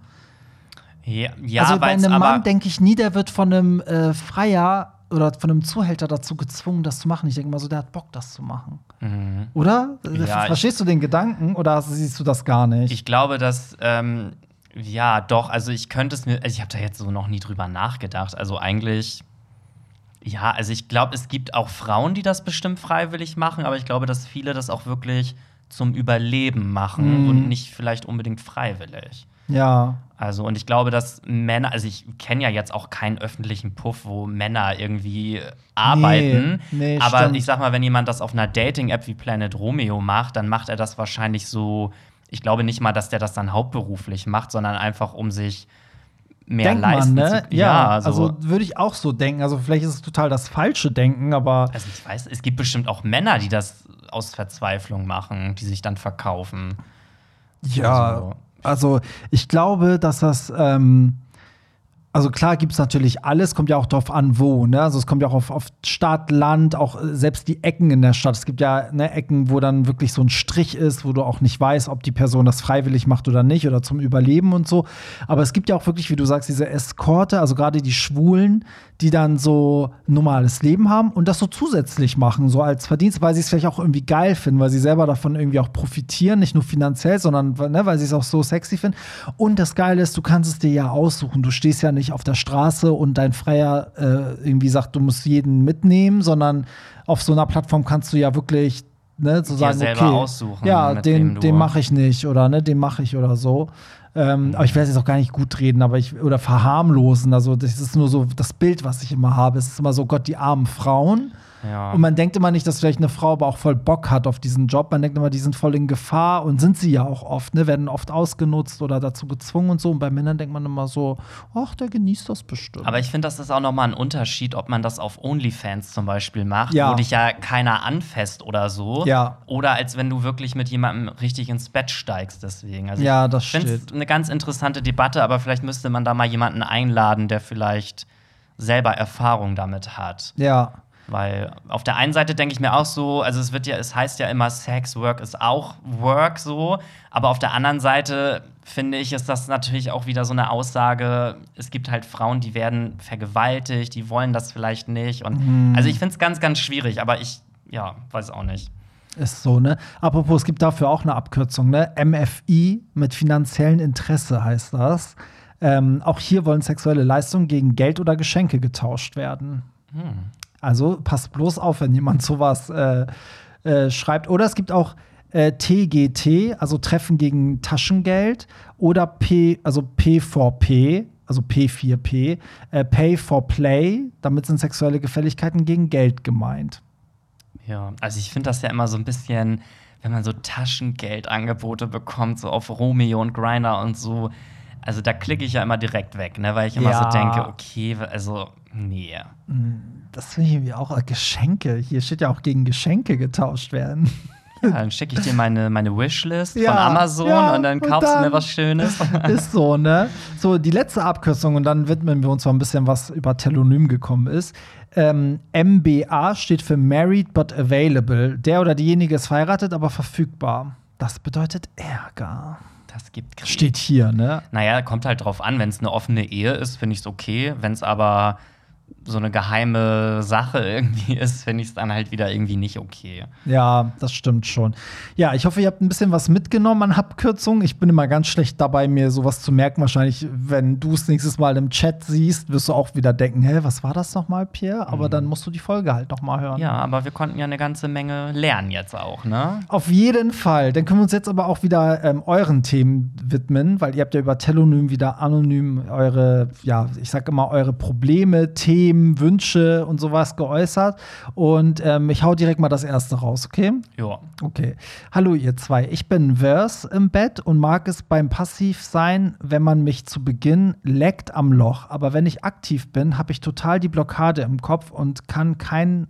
S2: Ja, ja
S1: also bei einem Mann denke ich nie, der wird von einem äh, Freier oder von einem Zuhälter dazu gezwungen, das zu machen. Ich denke immer so, der hat Bock, das zu machen.
S2: Mhm.
S1: Oder?
S2: Ja,
S1: Verstehst du den Gedanken oder siehst du das gar nicht?
S2: Ich glaube, dass, ähm, ja, doch, also ich könnte es mir, also ich habe da jetzt so noch nie drüber nachgedacht. Also eigentlich, ja, also ich glaube, es gibt auch Frauen, die das bestimmt freiwillig machen, aber ich glaube, dass viele das auch wirklich zum Überleben machen
S1: Mhm.
S2: und nicht vielleicht unbedingt freiwillig.
S1: ja.
S2: Also, und ich glaube, dass Männer, also ich kenne ja jetzt auch keinen öffentlichen Puff, wo Männer irgendwie arbeiten.
S1: nee,
S2: aber
S1: stimmt.
S2: ich sag mal, wenn jemand das auf einer Dating-App wie Planet Romeo macht, dann macht er das wahrscheinlich so. Ich glaube nicht mal, dass der das dann hauptberuflich macht, sondern einfach um sich mehr
S1: Denkt man,
S2: leisten
S1: ne?
S2: zu
S1: Ja,
S2: also,
S1: also würde ich auch so denken. Also vielleicht ist es total das falsche Denken, aber
S2: also ich weiß, es gibt bestimmt auch Männer, die das aus Verzweiflung machen, die sich dann verkaufen.
S1: ja,
S2: Also-
S1: also ich glaube, dass das ähm, also klar gibt es natürlich alles, kommt ja auch drauf an, wo. Ne? Also es kommt ja auch auf, auf Stadt, Land, auch äh, selbst die Ecken in der Stadt. Es gibt ja ne, Ecken, wo dann wirklich so ein Strich ist, wo du auch nicht weißt, ob die Person das freiwillig macht oder nicht oder zum Überleben und so. Aber es gibt ja auch wirklich, wie du sagst, diese Eskorte, also gerade die Schwulen, die dann so ein normales Leben haben und das so zusätzlich machen, so als Verdienst, weil sie es vielleicht auch irgendwie geil finden, weil sie selber davon irgendwie auch profitieren, nicht nur finanziell, sondern ne, weil sie es auch so sexy finden. Und das Geile ist, du kannst es dir ja aussuchen. Du stehst ja nicht auf der Straße und dein Freier äh, irgendwie sagt, du musst jeden mitnehmen, sondern auf so einer Plattform kannst du ja wirklich ne, so
S2: Dir
S1: sagen, okay,
S2: aussuchen,
S1: ja, den, den mache ich nicht oder ne, den mache ich oder so. Ähm, Aber ich werde es jetzt auch gar nicht gut reden, aber ich oder verharmlosen. Also das ist nur so das Bild, was ich immer habe. Es ist immer so, Gott, die armen Frauen.
S2: Ja.
S1: Und man denkt immer nicht, dass vielleicht eine Frau aber auch voll Bock hat auf diesen Job. Man denkt immer, die sind voll in Gefahr und sind sie ja auch oft, ne? Werden oft ausgenutzt oder dazu gezwungen und so. Und bei Männern denkt man immer so, ach, der genießt das bestimmt.
S2: Aber ich finde, das ist auch noch mal ein Unterschied, ob man das auf OnlyFans zum Beispiel macht,
S1: Ja.
S2: wo dich ja keiner anfasst oder so.
S1: Ja.
S2: Oder als wenn du wirklich mit jemandem richtig ins Bett steigst, deswegen. Also
S1: Ja, das
S2: ich finde eine ganz interessante Debatte, aber vielleicht müsste man da mal jemanden einladen, der vielleicht selber Erfahrung damit hat.
S1: ja.
S2: Weil auf der einen Seite denke ich mir auch so, also es wird ja, es heißt ja immer, Sex Work ist auch Work so, aber auf der anderen Seite finde ich, ist das natürlich auch wieder so eine Aussage, es gibt halt Frauen, die werden vergewaltigt, die wollen das vielleicht nicht. Und
S1: Mhm.
S2: also ich finde es ganz, ganz schwierig, aber ich, ja, weiß auch nicht.
S1: Ist so, ne? Apropos, es gibt dafür auch eine Abkürzung, ne? MFI mit finanziellen Interesse heißt das. Ähm, auch hier wollen sexuelle Leistungen gegen Geld oder Geschenke getauscht werden. Also passt bloß auf, wenn jemand sowas äh, äh, schreibt. Oder es gibt auch äh, TGT, also Treffen gegen Taschengeld, oder P, also P4P, also P4P, äh, Pay for Play. Damit sind sexuelle Gefälligkeiten gegen Geld gemeint.
S2: Ja, also ich finde das ja immer so ein bisschen, wenn man so Taschengeldangebote bekommt, so auf Romeo und Grinder und so. Also da klicke ich ja immer direkt weg, ne? weil ich immer
S1: Ja.
S2: so denke, okay, also nee.
S1: Das finde ich irgendwie auch äh, Geschenke. Hier steht ja auch gegen Geschenke getauscht werden.
S2: Ja, dann schicke ich dir meine, meine Wishlist
S1: Ja,
S2: von Amazon
S1: ja,
S2: und dann
S1: und
S2: kaufst du
S1: dann-
S2: mir was Schönes. *laughs*
S1: ist so, ne? So, die letzte Abkürzung und dann widmen wir uns mal ein bisschen, was über Telonym gekommen ist. Ähm, MBA steht für Married but Available. Der oder diejenige ist verheiratet, aber verfügbar. Das bedeutet Ärger.
S2: Das gibt Krieg.
S1: Steht hier, ne?
S2: Naja, kommt halt drauf an. Wenn es eine offene Ehe ist, finde ich es okay. Wenn es aber so eine geheime Sache *laughs* irgendwie ist, finde ich es dann halt wieder irgendwie nicht okay.
S1: Ja, das stimmt schon. Ja, ich hoffe, ihr habt ein bisschen was mitgenommen an Abkürzungen. Ich bin immer ganz schlecht dabei, mir sowas zu merken. Wahrscheinlich, wenn du es nächstes Mal im Chat siehst, wirst du auch wieder denken, hä, was war das nochmal, Pierre? Aber dann musst du die Folge halt noch mal hören.
S2: Ja, aber wir konnten ja eine ganze Menge lernen jetzt auch, ne?
S1: Auf jeden Fall. Dann können wir uns jetzt aber auch wieder ähm, euren Themen widmen, weil ihr habt ja über Telonym wieder anonym eure, ja, ich sag immer, eure Probleme, Themen, Wünsche und sowas geäußert. Und ähm, ich hau direkt mal das erste raus, okay?
S2: Ja.
S1: Okay. Hallo ihr zwei. Ich bin Verse im Bett und mag es beim Passiv sein, wenn man mich zu Beginn leckt am Loch. Aber wenn ich aktiv bin, habe ich total die Blockade im Kopf und kann kein,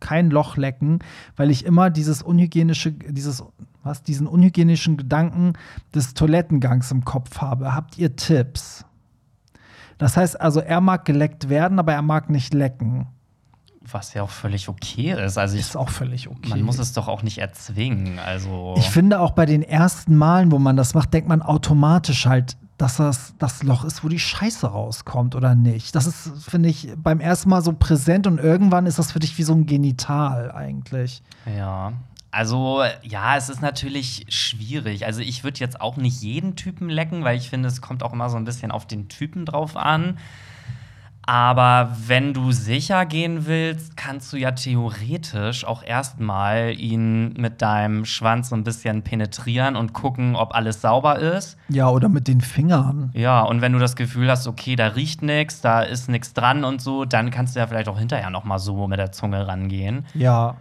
S1: kein Loch lecken, weil ich immer dieses unhygienische, dieses, was, diesen unhygienischen Gedanken des Toilettengangs im Kopf habe. Habt ihr Tipps? Das heißt also, er mag geleckt werden, aber er mag nicht lecken.
S2: Was ja auch völlig okay ist. Also ich,
S1: Ist auch völlig okay.
S2: man muss es doch auch nicht erzwingen. Also
S1: Ich finde auch bei den ersten Malen, wo man das macht, denkt man automatisch halt, dass das das Loch ist, wo die Scheiße rauskommt oder nicht. Das ist, finde ich, beim ersten Mal so präsent und irgendwann ist das für dich wie so ein Genital eigentlich.
S2: Ja. Also, ja, es ist natürlich schwierig. Also, ich würde jetzt auch nicht jeden Typen lecken, weil ich finde, es kommt auch immer so ein bisschen auf den Typen drauf an. Aber wenn du sicher gehen willst, kannst du ja theoretisch auch erstmal ihn mit deinem Schwanz so ein bisschen penetrieren und gucken, ob alles sauber ist.
S1: Ja, oder mit den Fingern.
S2: Ja, und wenn du das Gefühl hast, okay, da riecht nichts, da ist nichts dran und so, dann kannst du ja vielleicht auch hinterher noch mal so mit der Zunge rangehen.
S1: Ja.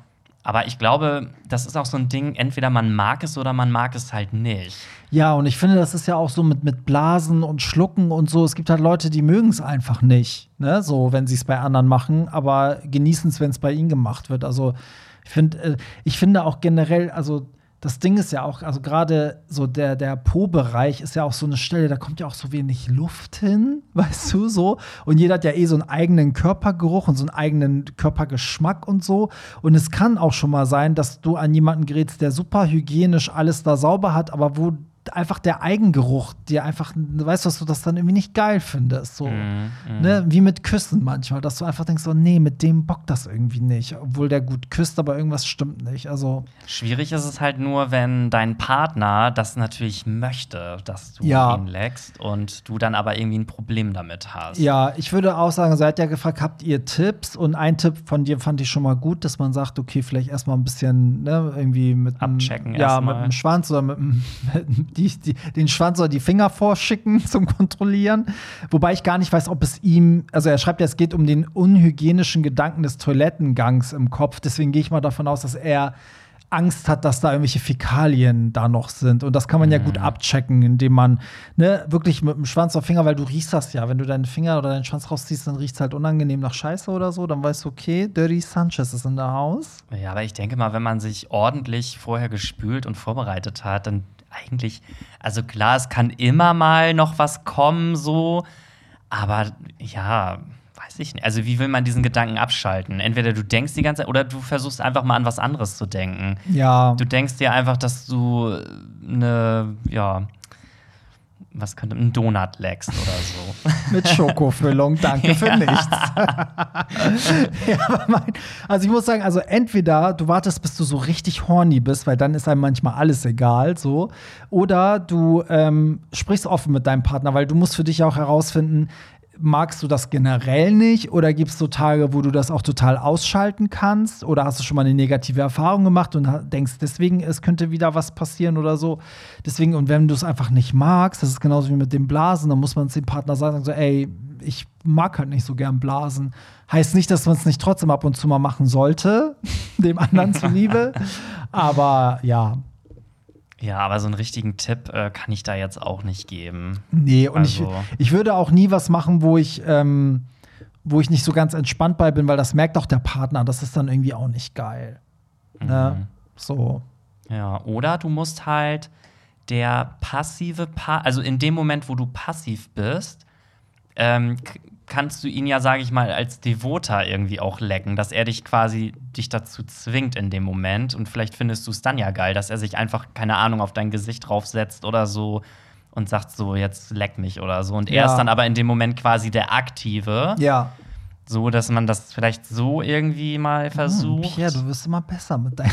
S2: Aber ich glaube, das ist auch so ein Ding, entweder man mag es oder man mag es halt nicht.
S1: Ja, und ich finde, das ist ja auch so mit, mit Blasen und Schlucken und so. Es gibt halt Leute, die mögen es einfach nicht, ne? So, wenn sie es bei anderen machen, aber genießen es, wenn es bei ihnen gemacht wird. Also, ich finde, äh, ich finde auch generell, also das Ding ist ja auch, also gerade so der, der Po-Bereich ist ja auch so eine Stelle, da kommt ja auch so wenig Luft hin, *laughs* weißt du, so. Und jeder hat ja eh so einen eigenen Körpergeruch und so einen eigenen Körpergeschmack und so. Und es kann auch schon mal sein, dass du an jemanden gerätst, der super hygienisch alles da sauber hat, aber wo einfach der Eigengeruch dir einfach, weißt du, dass du das dann irgendwie nicht geil findest. So,
S2: Mhm,
S1: ne? Wie mit Küssen manchmal, dass du einfach denkst, so, nee, mit dem bockt das irgendwie nicht. Obwohl der gut küsst, aber irgendwas stimmt nicht. Also,
S2: Schwierig ist es halt nur, wenn dein Partner das natürlich möchte, dass du
S1: Ja.
S2: ihn leckst und du dann aber irgendwie ein Problem damit hast.
S1: ja, ich würde auch sagen, seid ja gefragt, habt ihr Tipps? Und ein Tipp von dir fand ich schon mal gut, dass man sagt, okay, vielleicht erstmal ein bisschen, ne, irgendwie mit dem-
S2: Abchecken
S1: Ja, mit dem Schwanz oder mit, dem- *laughs* mit die, die, den Schwanz oder die Finger vorschicken *laughs* zum Kontrollieren. Wobei ich gar nicht weiß, ob es ihm, also er schreibt ja, es geht um den unhygienischen Gedanken des Toilettengangs im Kopf. Deswegen gehe ich mal davon aus, dass er Angst hat, dass da irgendwelche Fäkalien da noch sind. Und das kann man ja gut abchecken, indem man ne, wirklich mit dem Schwanz auf Finger, weil du riechst das ja. Wenn du deinen Finger oder deinen Schwanz rausziehst, dann riecht es halt unangenehm nach Scheiße oder so. Dann weißt du, okay, Dirty Sanchez ist in der Haus.
S2: Ja, aber ich denke mal, wenn man sich ordentlich vorher gespült und vorbereitet hat, dann eigentlich, also klar, es kann immer mal noch was kommen, so, aber ja, weiß ich nicht. Also, wie will man diesen Gedanken abschalten? Entweder du denkst die ganze Zeit oder du versuchst einfach mal an was anderes zu denken.
S1: Ja.
S2: Du denkst dir einfach, dass du eine, ja, was könnte ein Donut leckst oder so. *laughs*
S1: Mit Schokofüllung, danke für *laughs* nichts. *laughs* ja, aber mein, also ich muss sagen, also entweder du wartest, bis du so richtig horny bist, weil dann ist einem manchmal alles egal, so, oder du ähm, sprichst offen mit deinem Partner, weil du musst für dich auch herausfinden, magst du das generell nicht oder gibt es so Tage, wo du das auch total ausschalten kannst oder hast du schon mal eine negative Erfahrung gemacht und denkst deswegen, es könnte wieder was passieren oder so. Deswegen, und wenn du es einfach nicht magst, das ist genauso wie mit dem Blasen, dann muss man es dem Partner sagen, so, ey, ich mag halt nicht so gern Blasen. Heißt nicht, dass man es nicht trotzdem ab und zu mal machen sollte, *laughs* dem anderen *laughs* zuliebe. Aber ja,
S2: ja, aber so einen richtigen Tipp äh, kann ich da jetzt auch nicht geben.
S1: Nee, und also. ich, ich würde auch nie was machen, wo ich, ähm, wo ich nicht so ganz entspannt bei bin, weil das merkt auch der Partner. Das ist dann irgendwie auch nicht geil. Ne? Mhm. Ne? So.
S2: Ja, oder du musst halt der passive Part, also in dem Moment, wo du passiv bist, ähm, kannst du ihn ja, sage ich mal, als Devoter irgendwie auch lecken, dass er dich quasi dich dazu zwingt in dem Moment und vielleicht findest du es dann ja geil, dass er sich einfach keine Ahnung auf dein Gesicht draufsetzt oder so und sagt so jetzt leck mich oder so und er ja. ist dann aber in dem Moment quasi der aktive.
S1: Ja.
S2: So, dass man das vielleicht so irgendwie mal versucht. Hm,
S1: Pierre, du wirst immer besser mit deinen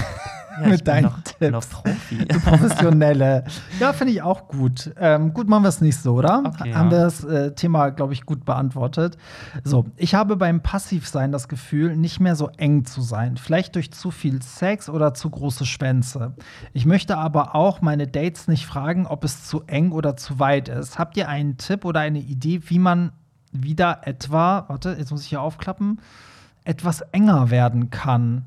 S2: ja, mit deinen noch, Tipps. Profi.
S1: Professionelle. *laughs* ja, finde ich auch gut. Ähm, gut, machen wir es nicht so, oder? Okay, Haben ja. wir das äh, Thema, glaube ich, gut beantwortet. So, ich habe beim Passivsein das Gefühl, nicht mehr so eng zu sein. Vielleicht durch zu viel Sex oder zu große Schwänze. Ich möchte aber auch meine Dates nicht fragen, ob es zu eng oder zu weit ist. Habt ihr einen Tipp oder eine Idee, wie man wieder etwa, warte, jetzt muss ich hier aufklappen, etwas enger werden kann?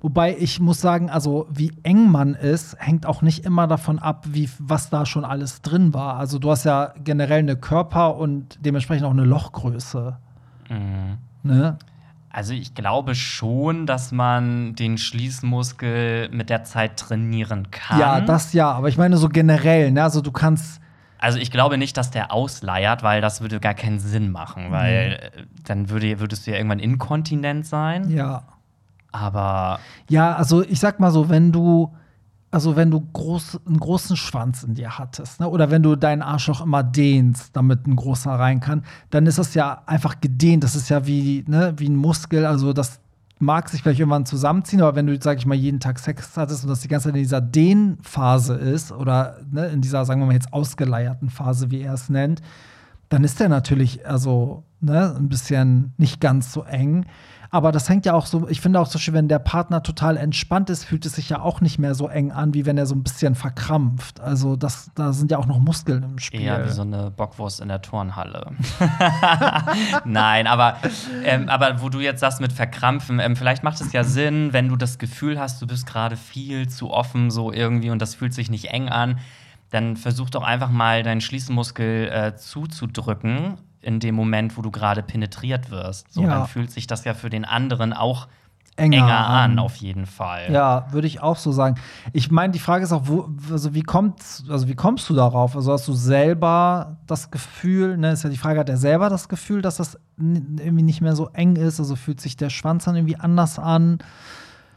S1: Wobei ich muss sagen, also wie eng man ist, hängt auch nicht immer davon ab, wie, was da schon alles drin war. Also du hast ja generell eine Körper und dementsprechend auch eine Lochgröße.
S2: Mhm. Ne? Also ich glaube schon, dass man den Schließmuskel mit der Zeit trainieren kann.
S1: Ja, das ja, aber ich meine so generell, ne? Also du kannst
S2: also ich glaube nicht, dass der ausleiert, weil das würde gar keinen Sinn machen, weil mhm. dann würde, würdest du ja irgendwann inkontinent sein.
S1: Ja.
S2: Aber.
S1: Ja, also ich sag mal so, wenn du, also wenn du groß, einen großen Schwanz in dir hattest, ne, oder wenn du deinen Arschloch immer dehnst, damit ein großer rein kann, dann ist das ja einfach gedehnt. Das ist ja wie, ne, wie ein Muskel. Also das mag sich vielleicht irgendwann zusammenziehen, aber wenn du, sag ich mal, jeden Tag Sex hattest und das die ganze Zeit in dieser Dehnphase ist oder ne, in dieser, sagen wir mal jetzt ausgeleierten Phase, wie er es nennt, dann ist der natürlich also ne, ein bisschen nicht ganz so eng. Aber das hängt ja auch so, ich finde auch so schön, wenn der Partner total entspannt ist, fühlt es sich ja auch nicht mehr so eng an, wie wenn er so ein bisschen verkrampft. Also das, da sind ja auch noch Muskeln im Spiel.
S2: Ja, wie so eine Bockwurst in der Turnhalle. *laughs* Nein, aber, ähm, aber wo du jetzt sagst mit verkrampfen, ähm, vielleicht macht es ja Sinn, wenn du das Gefühl hast, du bist gerade viel zu offen so irgendwie und das fühlt sich nicht eng an, dann versuch doch einfach mal deinen Schließmuskel äh, zuzudrücken in dem Moment, wo du gerade penetriert wirst. So, ja. dann fühlt sich das ja für den anderen auch enger, enger an, auf jeden Fall.
S1: Ja, würde ich auch so sagen. Ich meine, die Frage ist auch, wo, also wie kommst, also wie kommst du darauf? Also hast du selber das Gefühl, ne, ist ja die Frage, hat er selber das Gefühl, dass das irgendwie nicht mehr so eng ist? Also fühlt sich der Schwanz dann irgendwie anders an?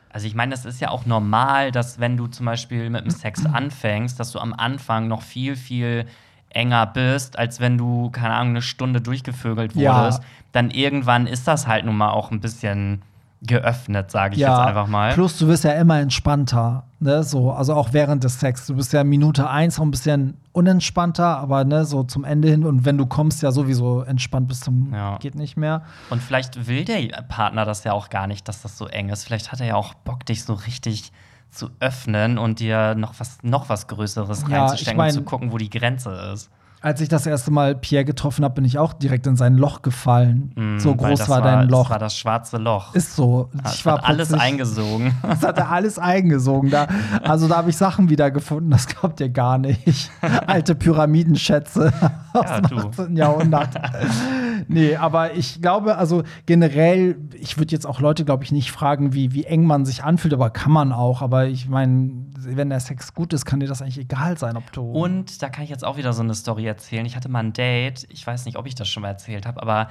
S2: Also ich meine, das ist ja auch normal, dass wenn du zum Beispiel mit dem Sex anfängst, dass du am Anfang noch viel, viel enger bist, als wenn du, keine Ahnung, eine Stunde durchgevögelt wurdest, ja. dann irgendwann ist das halt nun mal auch ein bisschen geöffnet, sage ich ja, jetzt einfach mal.
S1: Plus, du wirst ja immer entspannter, ne? So, also auch während des Sex. Du bist ja Minute eins noch ein bisschen unentspannter, aber ne, so zum Ende hin und wenn du kommst, ja sowieso entspannt bis zum ja. geht nicht mehr.
S2: Und vielleicht will der Partner das ja auch gar nicht, dass das so eng ist. Vielleicht hat er ja auch Bock, dich so richtig zu öffnen und dir noch was, noch was Größeres ja, reinzustecken ich mein, und zu gucken, wo die Grenze ist.
S1: Als ich das erste Mal Pierre getroffen habe, bin ich auch direkt in sein Loch gefallen. Mm, so groß war dein Loch. Das
S2: war das schwarze Loch.
S1: Ist so.
S2: Das ich war alles eingesogen. *laughs*
S1: Das hat er alles eingesogen. Da, also da habe ich Sachen wieder gefunden, das glaubt ihr gar nicht. *laughs* Alte Pyramidenschätze aus ja, dem 18. Jahrhundert. *laughs* nee, aber ich glaube, also generell, ich würde jetzt auch Leute, glaube ich, nicht fragen, wie, wie eng man sich anfühlt, aber kann man auch. Aber ich meine, wenn der Sex gut ist, kann dir das eigentlich egal sein, ob du.
S2: Und da kann ich jetzt auch wieder so eine Story erzählen. Ich hatte mal ein Date, ich weiß nicht, ob ich das schon mal erzählt habe, aber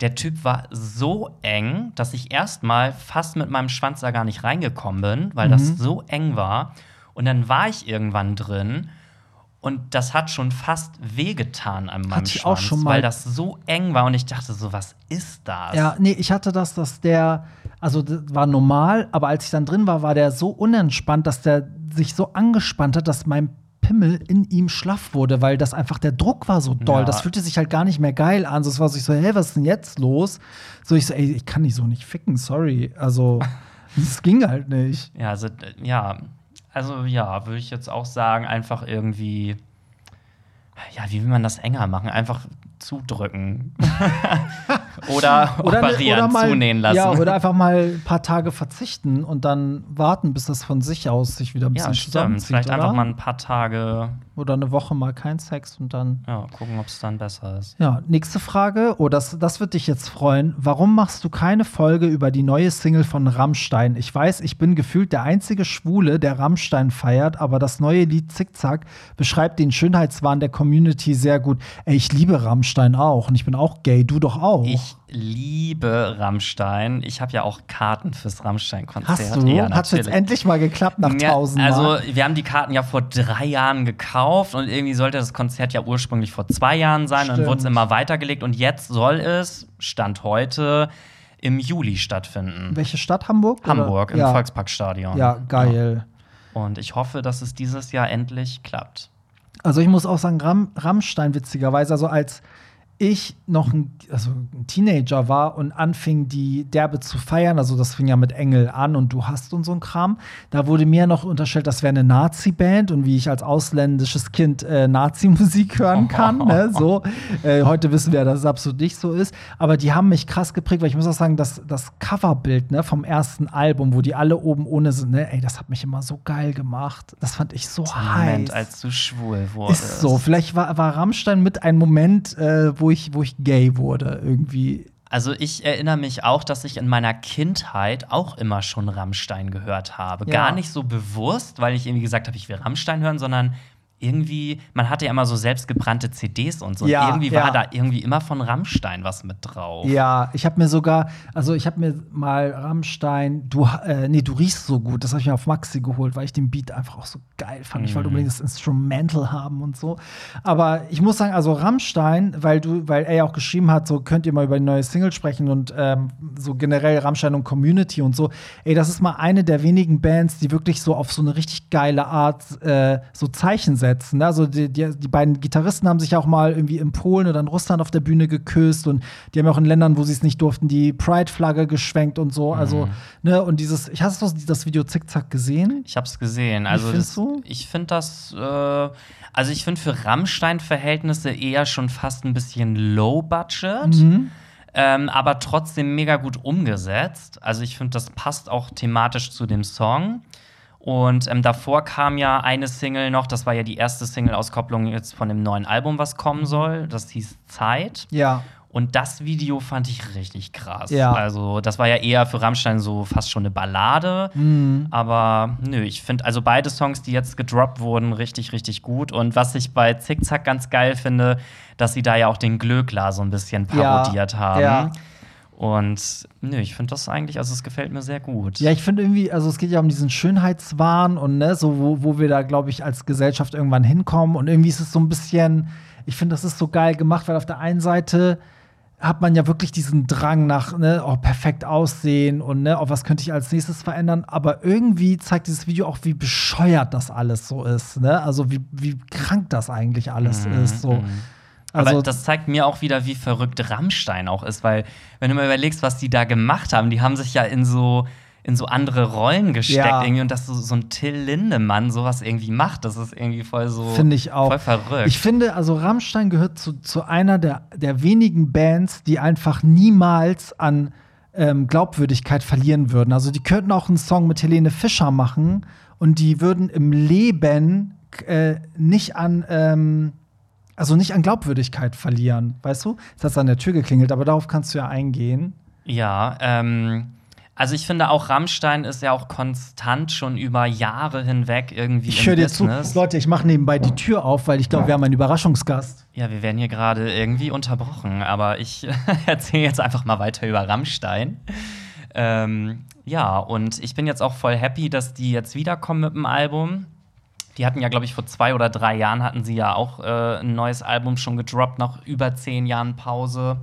S2: der Typ war so eng, dass ich erstmal fast mit meinem Schwanz da gar nicht reingekommen bin, weil mhm. das so eng war. Und dann war ich irgendwann drin Und das hat schon fast wehgetan an meinem
S1: Hatte ich
S2: Schwanz,
S1: auch schon mal.
S2: weil das so eng war und ich dachte so, was ist das?
S1: Ja, nee, ich hatte das, dass der, also das war normal, aber als ich dann drin war, war der so unentspannt, dass der sich so angespannt hat, dass mein Pimmel in ihm schlaff wurde, weil das einfach der Druck war so doll.
S2: Ja.
S1: Das fühlte sich halt gar nicht mehr geil an. So, es war so, ich so, hey, was ist denn jetzt los? So, ich so, ey, ich kann dich so nicht ficken, sorry. Also, *laughs* es ging halt nicht.
S2: Ja, also, ja, also ja, würde ich jetzt auch sagen, einfach irgendwie, ja, wie will man das enger machen? Einfach zudrücken. *laughs* oder, operieren, zunähen lassen.
S1: Ja, oder einfach mal ein paar Tage verzichten und dann warten, bis das von sich aus sich wieder ein bisschen
S2: ja, stimmt.
S1: zusammenzieht.
S2: Vielleicht
S1: oder?
S2: einfach mal ein paar Tage,
S1: oder eine Woche mal kein Sex und dann.
S2: ja, gucken, ob es dann besser ist.
S1: Ja, nächste Frage. Oh, das, das wird dich jetzt freuen. Warum machst du keine Folge über die neue Single von Rammstein? Ich weiß, ich bin gefühlt der einzige Schwule, der Rammstein feiert, aber das neue Lied Zickzack beschreibt den Schönheitswahn der Community sehr gut. Ey, ich liebe Rammstein auch und ich bin auch gay. Du doch auch.
S2: Ich liebe Rammstein. Ich habe ja auch Karten fürs Rammstein-Konzert.
S1: Hast du?
S2: Ja,
S1: Hat's jetzt endlich mal geklappt nach
S2: Ja,
S1: tausend Mal?
S2: Also, wir haben die Karten ja vor drei Jahren gekauft und irgendwie sollte das Konzert ja ursprünglich vor zwei Jahren sein. Dann
S1: Stimmt.
S2: wurde es immer weitergelegt und jetzt soll es, Stand heute, im Juli stattfinden.
S1: Welche Stadt? Hamburg? oder?
S2: Hamburg, im
S1: ja.
S2: Volksparkstadion.
S1: Ja, geil.
S2: Und ich hoffe, dass es dieses Jahr endlich klappt.
S1: Also ich muss auch sagen, Ram Rammstein witzigerweise, also als ich noch ein, also ein Teenager war und anfing, die Derbe zu feiern, also das fing ja mit Engel an und du hast und so ein Kram, da wurde mir noch unterstellt, das wäre eine Nazi-Band und wie ich als ausländisches Kind äh, Nazi-Musik hören *laughs* kann. ne? so. Äh, heute wissen wir, dass es absolut nicht so ist. Aber die haben mich krass geprägt, weil ich muss auch sagen, das, das Coverbild ne, vom ersten Album, wo die alle oben ohne sind, ne, ey, das hat mich immer so geil gemacht. Das fand ich so heiß.
S2: Moment, als du schwul wurdest.
S1: Ist so. Vielleicht war, war Rammstein mit ein Moment, äh, wo, ich, wo ich gay wurde. Irgendwie.
S2: Also ich erinnere mich auch, dass ich in meiner Kindheit auch immer schon Rammstein gehört habe.
S1: Ja.
S2: Gar nicht so bewusst, weil ich irgendwie gesagt habe, ich will Rammstein hören, sondern irgendwie, man hatte ja immer so selbstgebrannte CDs und so.
S1: Ja,
S2: und irgendwie
S1: ja.
S2: war da irgendwie immer von Rammstein was mit drauf.
S1: Ja, ich habe mir sogar, also ich habe mir mal Rammstein, du, äh, nee, du riechst so gut, das habe ich mir auf Maxi geholt, weil ich den Beat einfach auch so geil fand. Ich wollte
S2: Mhm.
S1: unbedingt das Instrumental haben und so. Aber ich muss sagen, also Rammstein, weil du, weil er ja auch geschrieben hat, so könnt ihr mal über die neue Single sprechen und ähm, so generell Rammstein und Community und so. Ey, das ist mal eine der wenigen Bands, die wirklich so auf so eine richtig geile Art äh, so Zeichen setzen. Ne? Also die, die, die beiden Gitarristen haben sich ja auch mal irgendwie in Polen oder in Russland auf der Bühne geküsst und die haben ja auch in Ländern, wo sie es nicht durften, die Pride-Flagge geschwenkt und so. Also, ne, und dieses, ich hast du das Video Zickzack gesehen?
S2: Ich habe es gesehen. Also das,
S1: du?
S2: ich finde das, äh, also ich finde für Rammstein-Verhältnisse eher schon fast ein bisschen low budget.
S1: Mhm.
S2: Ähm, aber trotzdem mega gut umgesetzt. Also ich finde, das passt auch thematisch zu dem Song. Und ähm, davor kam ja eine Single noch, das war ja die erste Single-Auskopplung jetzt von dem neuen Album, was kommen soll. Das hieß Zeit.
S1: Ja.
S2: Und das Video fand ich richtig krass.
S1: Ja.
S2: Also, das war ja eher für Rammstein so fast schon eine Ballade.
S1: Mhm.
S2: Aber nö, ich finde also beide Songs, die jetzt gedroppt wurden, richtig, richtig gut. Und was ich bei Zickzack ganz geil finde, dass sie da ja auch den Glöckler so ein bisschen
S1: Ja,
S2: parodiert haben.
S1: ja.
S2: Und nö, ich finde das eigentlich, also es gefällt mir sehr gut.
S1: Ja, ich finde irgendwie, also es geht ja um diesen Schönheitswahn und ne, so, wo, wo wir da, glaube ich, als Gesellschaft irgendwann hinkommen. Und irgendwie ist es so ein bisschen, ich finde, das ist so geil gemacht, weil auf der einen Seite hat man ja wirklich diesen Drang nach, ne, oh, perfekt aussehen und ne, oh, was könnte ich als nächstes verändern. Aber irgendwie zeigt dieses Video auch, wie bescheuert das alles so ist. Ne? Also wie, wie krank das eigentlich alles
S2: Mhm,
S1: ist. So.
S2: mhm.
S1: Also,
S2: Aber das zeigt mir auch wieder, wie verrückt Rammstein auch ist, weil, wenn du mal überlegst, was die da gemacht haben, die haben sich ja in so, in so andere Rollen gesteckt
S1: Ja.
S2: irgendwie und dass so, so ein Till Lindemann sowas irgendwie macht, das ist irgendwie voll so
S1: Finde ich auch.
S2: voll verrückt.
S1: Ich finde, also Rammstein gehört zu, zu einer der, der wenigen Bands, die einfach niemals an ähm, Glaubwürdigkeit verlieren würden. Also die könnten auch einen Song mit Helene Fischer machen und die würden im Leben äh, nicht an ähm, also nicht an Glaubwürdigkeit verlieren, weißt du? Es hat an der Tür geklingelt, aber darauf kannst du ja eingehen.
S2: Ja, ähm, also ich finde auch Rammstein ist ja auch konstant schon über Jahre hinweg irgendwie
S1: Ich höre dir zu.
S2: Business.
S1: Leute, ich mache nebenbei die Tür auf, weil ich glaube, wir haben einen Überraschungsgast.
S2: Ja, wir werden hier gerade irgendwie unterbrochen, aber ich *laughs* erzähle jetzt einfach mal weiter über Rammstein. Ähm, ja, und ich bin jetzt auch voll happy, dass die jetzt wiederkommen mit dem Album. Die hatten ja, glaube ich, vor zwei oder drei Jahren hatten sie ja auch äh, ein neues Album schon gedroppt, nach über zehn Jahren Pause.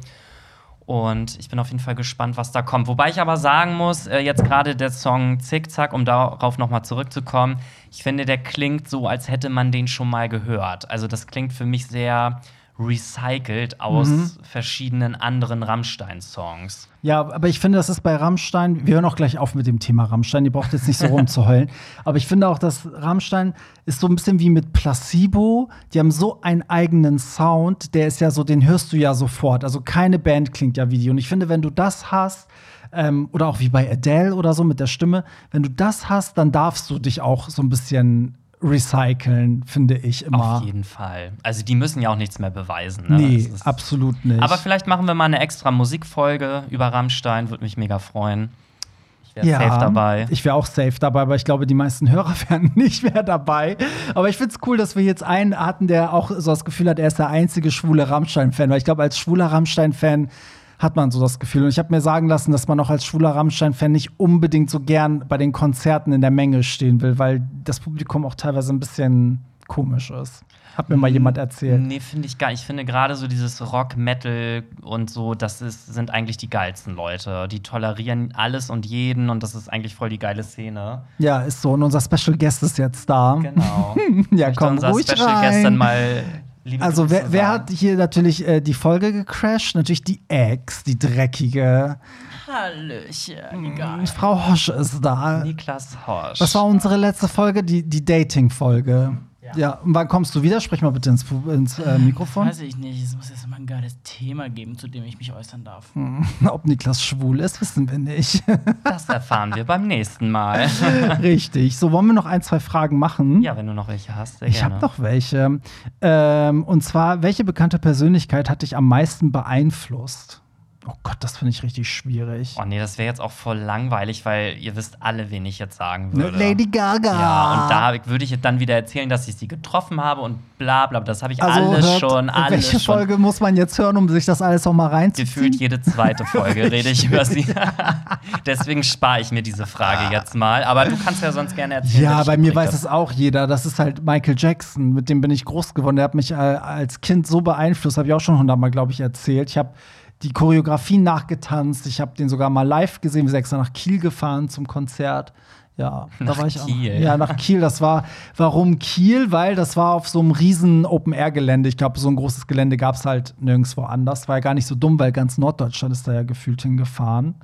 S2: Und ich bin auf jeden Fall gespannt, was da kommt. Wobei ich aber sagen muss, äh, jetzt gerade der Song Zickzack, um darauf nochmal zurückzukommen, ich finde, der klingt so, als hätte man den schon mal gehört. Also das klingt für mich sehr recycelt aus
S1: Mhm.
S2: verschiedenen anderen Rammstein-Songs.
S1: Ja, aber ich finde, das ist bei Rammstein, wir hören auch gleich auf mit dem Thema Rammstein, ihr braucht jetzt nicht so *laughs* rumzuheulen, aber ich finde auch, dass Rammstein ist so ein bisschen wie mit Placebo, die haben so einen eigenen Sound, der ist ja so, den hörst du ja sofort, also keine Band klingt ja wie die und ich finde, wenn du das hast, ähm, oder auch wie bei Adele oder so mit der Stimme, wenn du das hast, dann darfst du dich auch so ein bisschen recyceln, finde ich immer.
S2: Auf jeden Fall. Also die müssen ja auch nichts mehr beweisen. Ne?
S1: Nee, absolut nicht.
S2: Aber vielleicht machen wir mal eine extra Musikfolge über Rammstein, würde mich mega freuen. Ich wäre safe dabei.
S1: Ich wäre auch safe dabei, aber ich glaube, die meisten Hörer *laughs* wären nicht mehr dabei. Aber ich finde es cool, dass wir jetzt einen hatten, der auch so das Gefühl hat, er ist der einzige schwule Rammstein-Fan. Weil ich glaube, als schwuler Rammstein-Fan hat man so das Gefühl. Und ich habe mir sagen lassen, dass man auch als schwuler Rammstein-Fan nicht unbedingt so gern bei den Konzerten in der Menge stehen will, weil das Publikum auch teilweise ein bisschen komisch ist. Hat mir mal jemand erzählt.
S2: Nee, finde ich gar nicht. Ich finde gerade so dieses Rock, Metal und so, das ist, sind eigentlich die geilsten Leute. Die tolerieren alles und jeden und das ist eigentlich voll die geile Szene.
S1: Ja, ist so. Und unser Special Guest ist jetzt da.
S2: Genau. *laughs*
S1: Ja, komm,
S2: unser
S1: ruhig
S2: Special
S1: rein.
S2: Guest dann mal liebe
S1: Also, wer, wer hat hier natürlich äh, die Folge gecrashed? Natürlich die Ex, die dreckige.
S2: Hallöchen, egal.
S1: Frau Hosch ist da.
S2: Niklas Horsch.
S1: Das war unsere letzte Folge, die, die Dating-Folge. Ja. und wann kommst du wieder? Sprech mal bitte ins, ins äh, Mikrofon.
S4: Weiß ich nicht. Es muss jetzt mal ein geiles Thema geben, zu dem ich mich äußern darf. *laughs*
S1: Ob Niklas schwul ist, wissen wir nicht. *laughs*
S2: Das erfahren wir beim nächsten Mal. *laughs*
S1: Richtig. So, wollen wir noch ein, zwei Fragen machen?
S2: ja, wenn du noch welche hast, sehr
S1: Ich habe noch welche. Ähm, und zwar, welche bekannte Persönlichkeit hat dich am meisten beeinflusst? Oh Gott, das finde ich richtig schwierig.
S2: Oh nee, das wäre jetzt auch voll langweilig, weil ihr wisst alle, wen ich jetzt sagen
S1: Ne,
S2: würde.
S1: Lady Gaga.
S2: Ja, und da würde ich dann wieder erzählen, dass ich sie getroffen habe und bla bla. Das habe ich
S1: Also
S2: alles
S1: hört,
S2: schon, alles
S1: welche
S2: schon.
S1: Folge muss man jetzt hören, um sich das alles auch mal reinzuziehen?
S2: Gefühlt jede zweite Folge rede ich über sie. *laughs* *laughs* Deswegen spare ich mir diese Frage jetzt mal. Aber du kannst ja sonst gerne erzählen.
S1: Ja, bei mir weiß es auch jeder. Das ist halt Michael Jackson. Mit dem bin ich groß geworden. Der hat mich äh, als Kind so beeinflusst. Habe ich auch schon hundertmal, glaube ich, erzählt. Ich habe die Choreografien nachgetanzt. Ich habe den sogar mal live gesehen. Wir sind extra nach Kiel gefahren zum Konzert. Ja, da
S2: Nach
S1: war ich auch.
S2: Kiel.
S1: Ja, nach Kiel. Das war, warum Kiel? Weil das war auf so einem riesen Open-Air-Gelände. Ich glaube, so ein großes Gelände gab es halt nirgendwo anders. War ja gar nicht so dumm, weil ganz Norddeutschland ist da ja gefühlt hingefahren.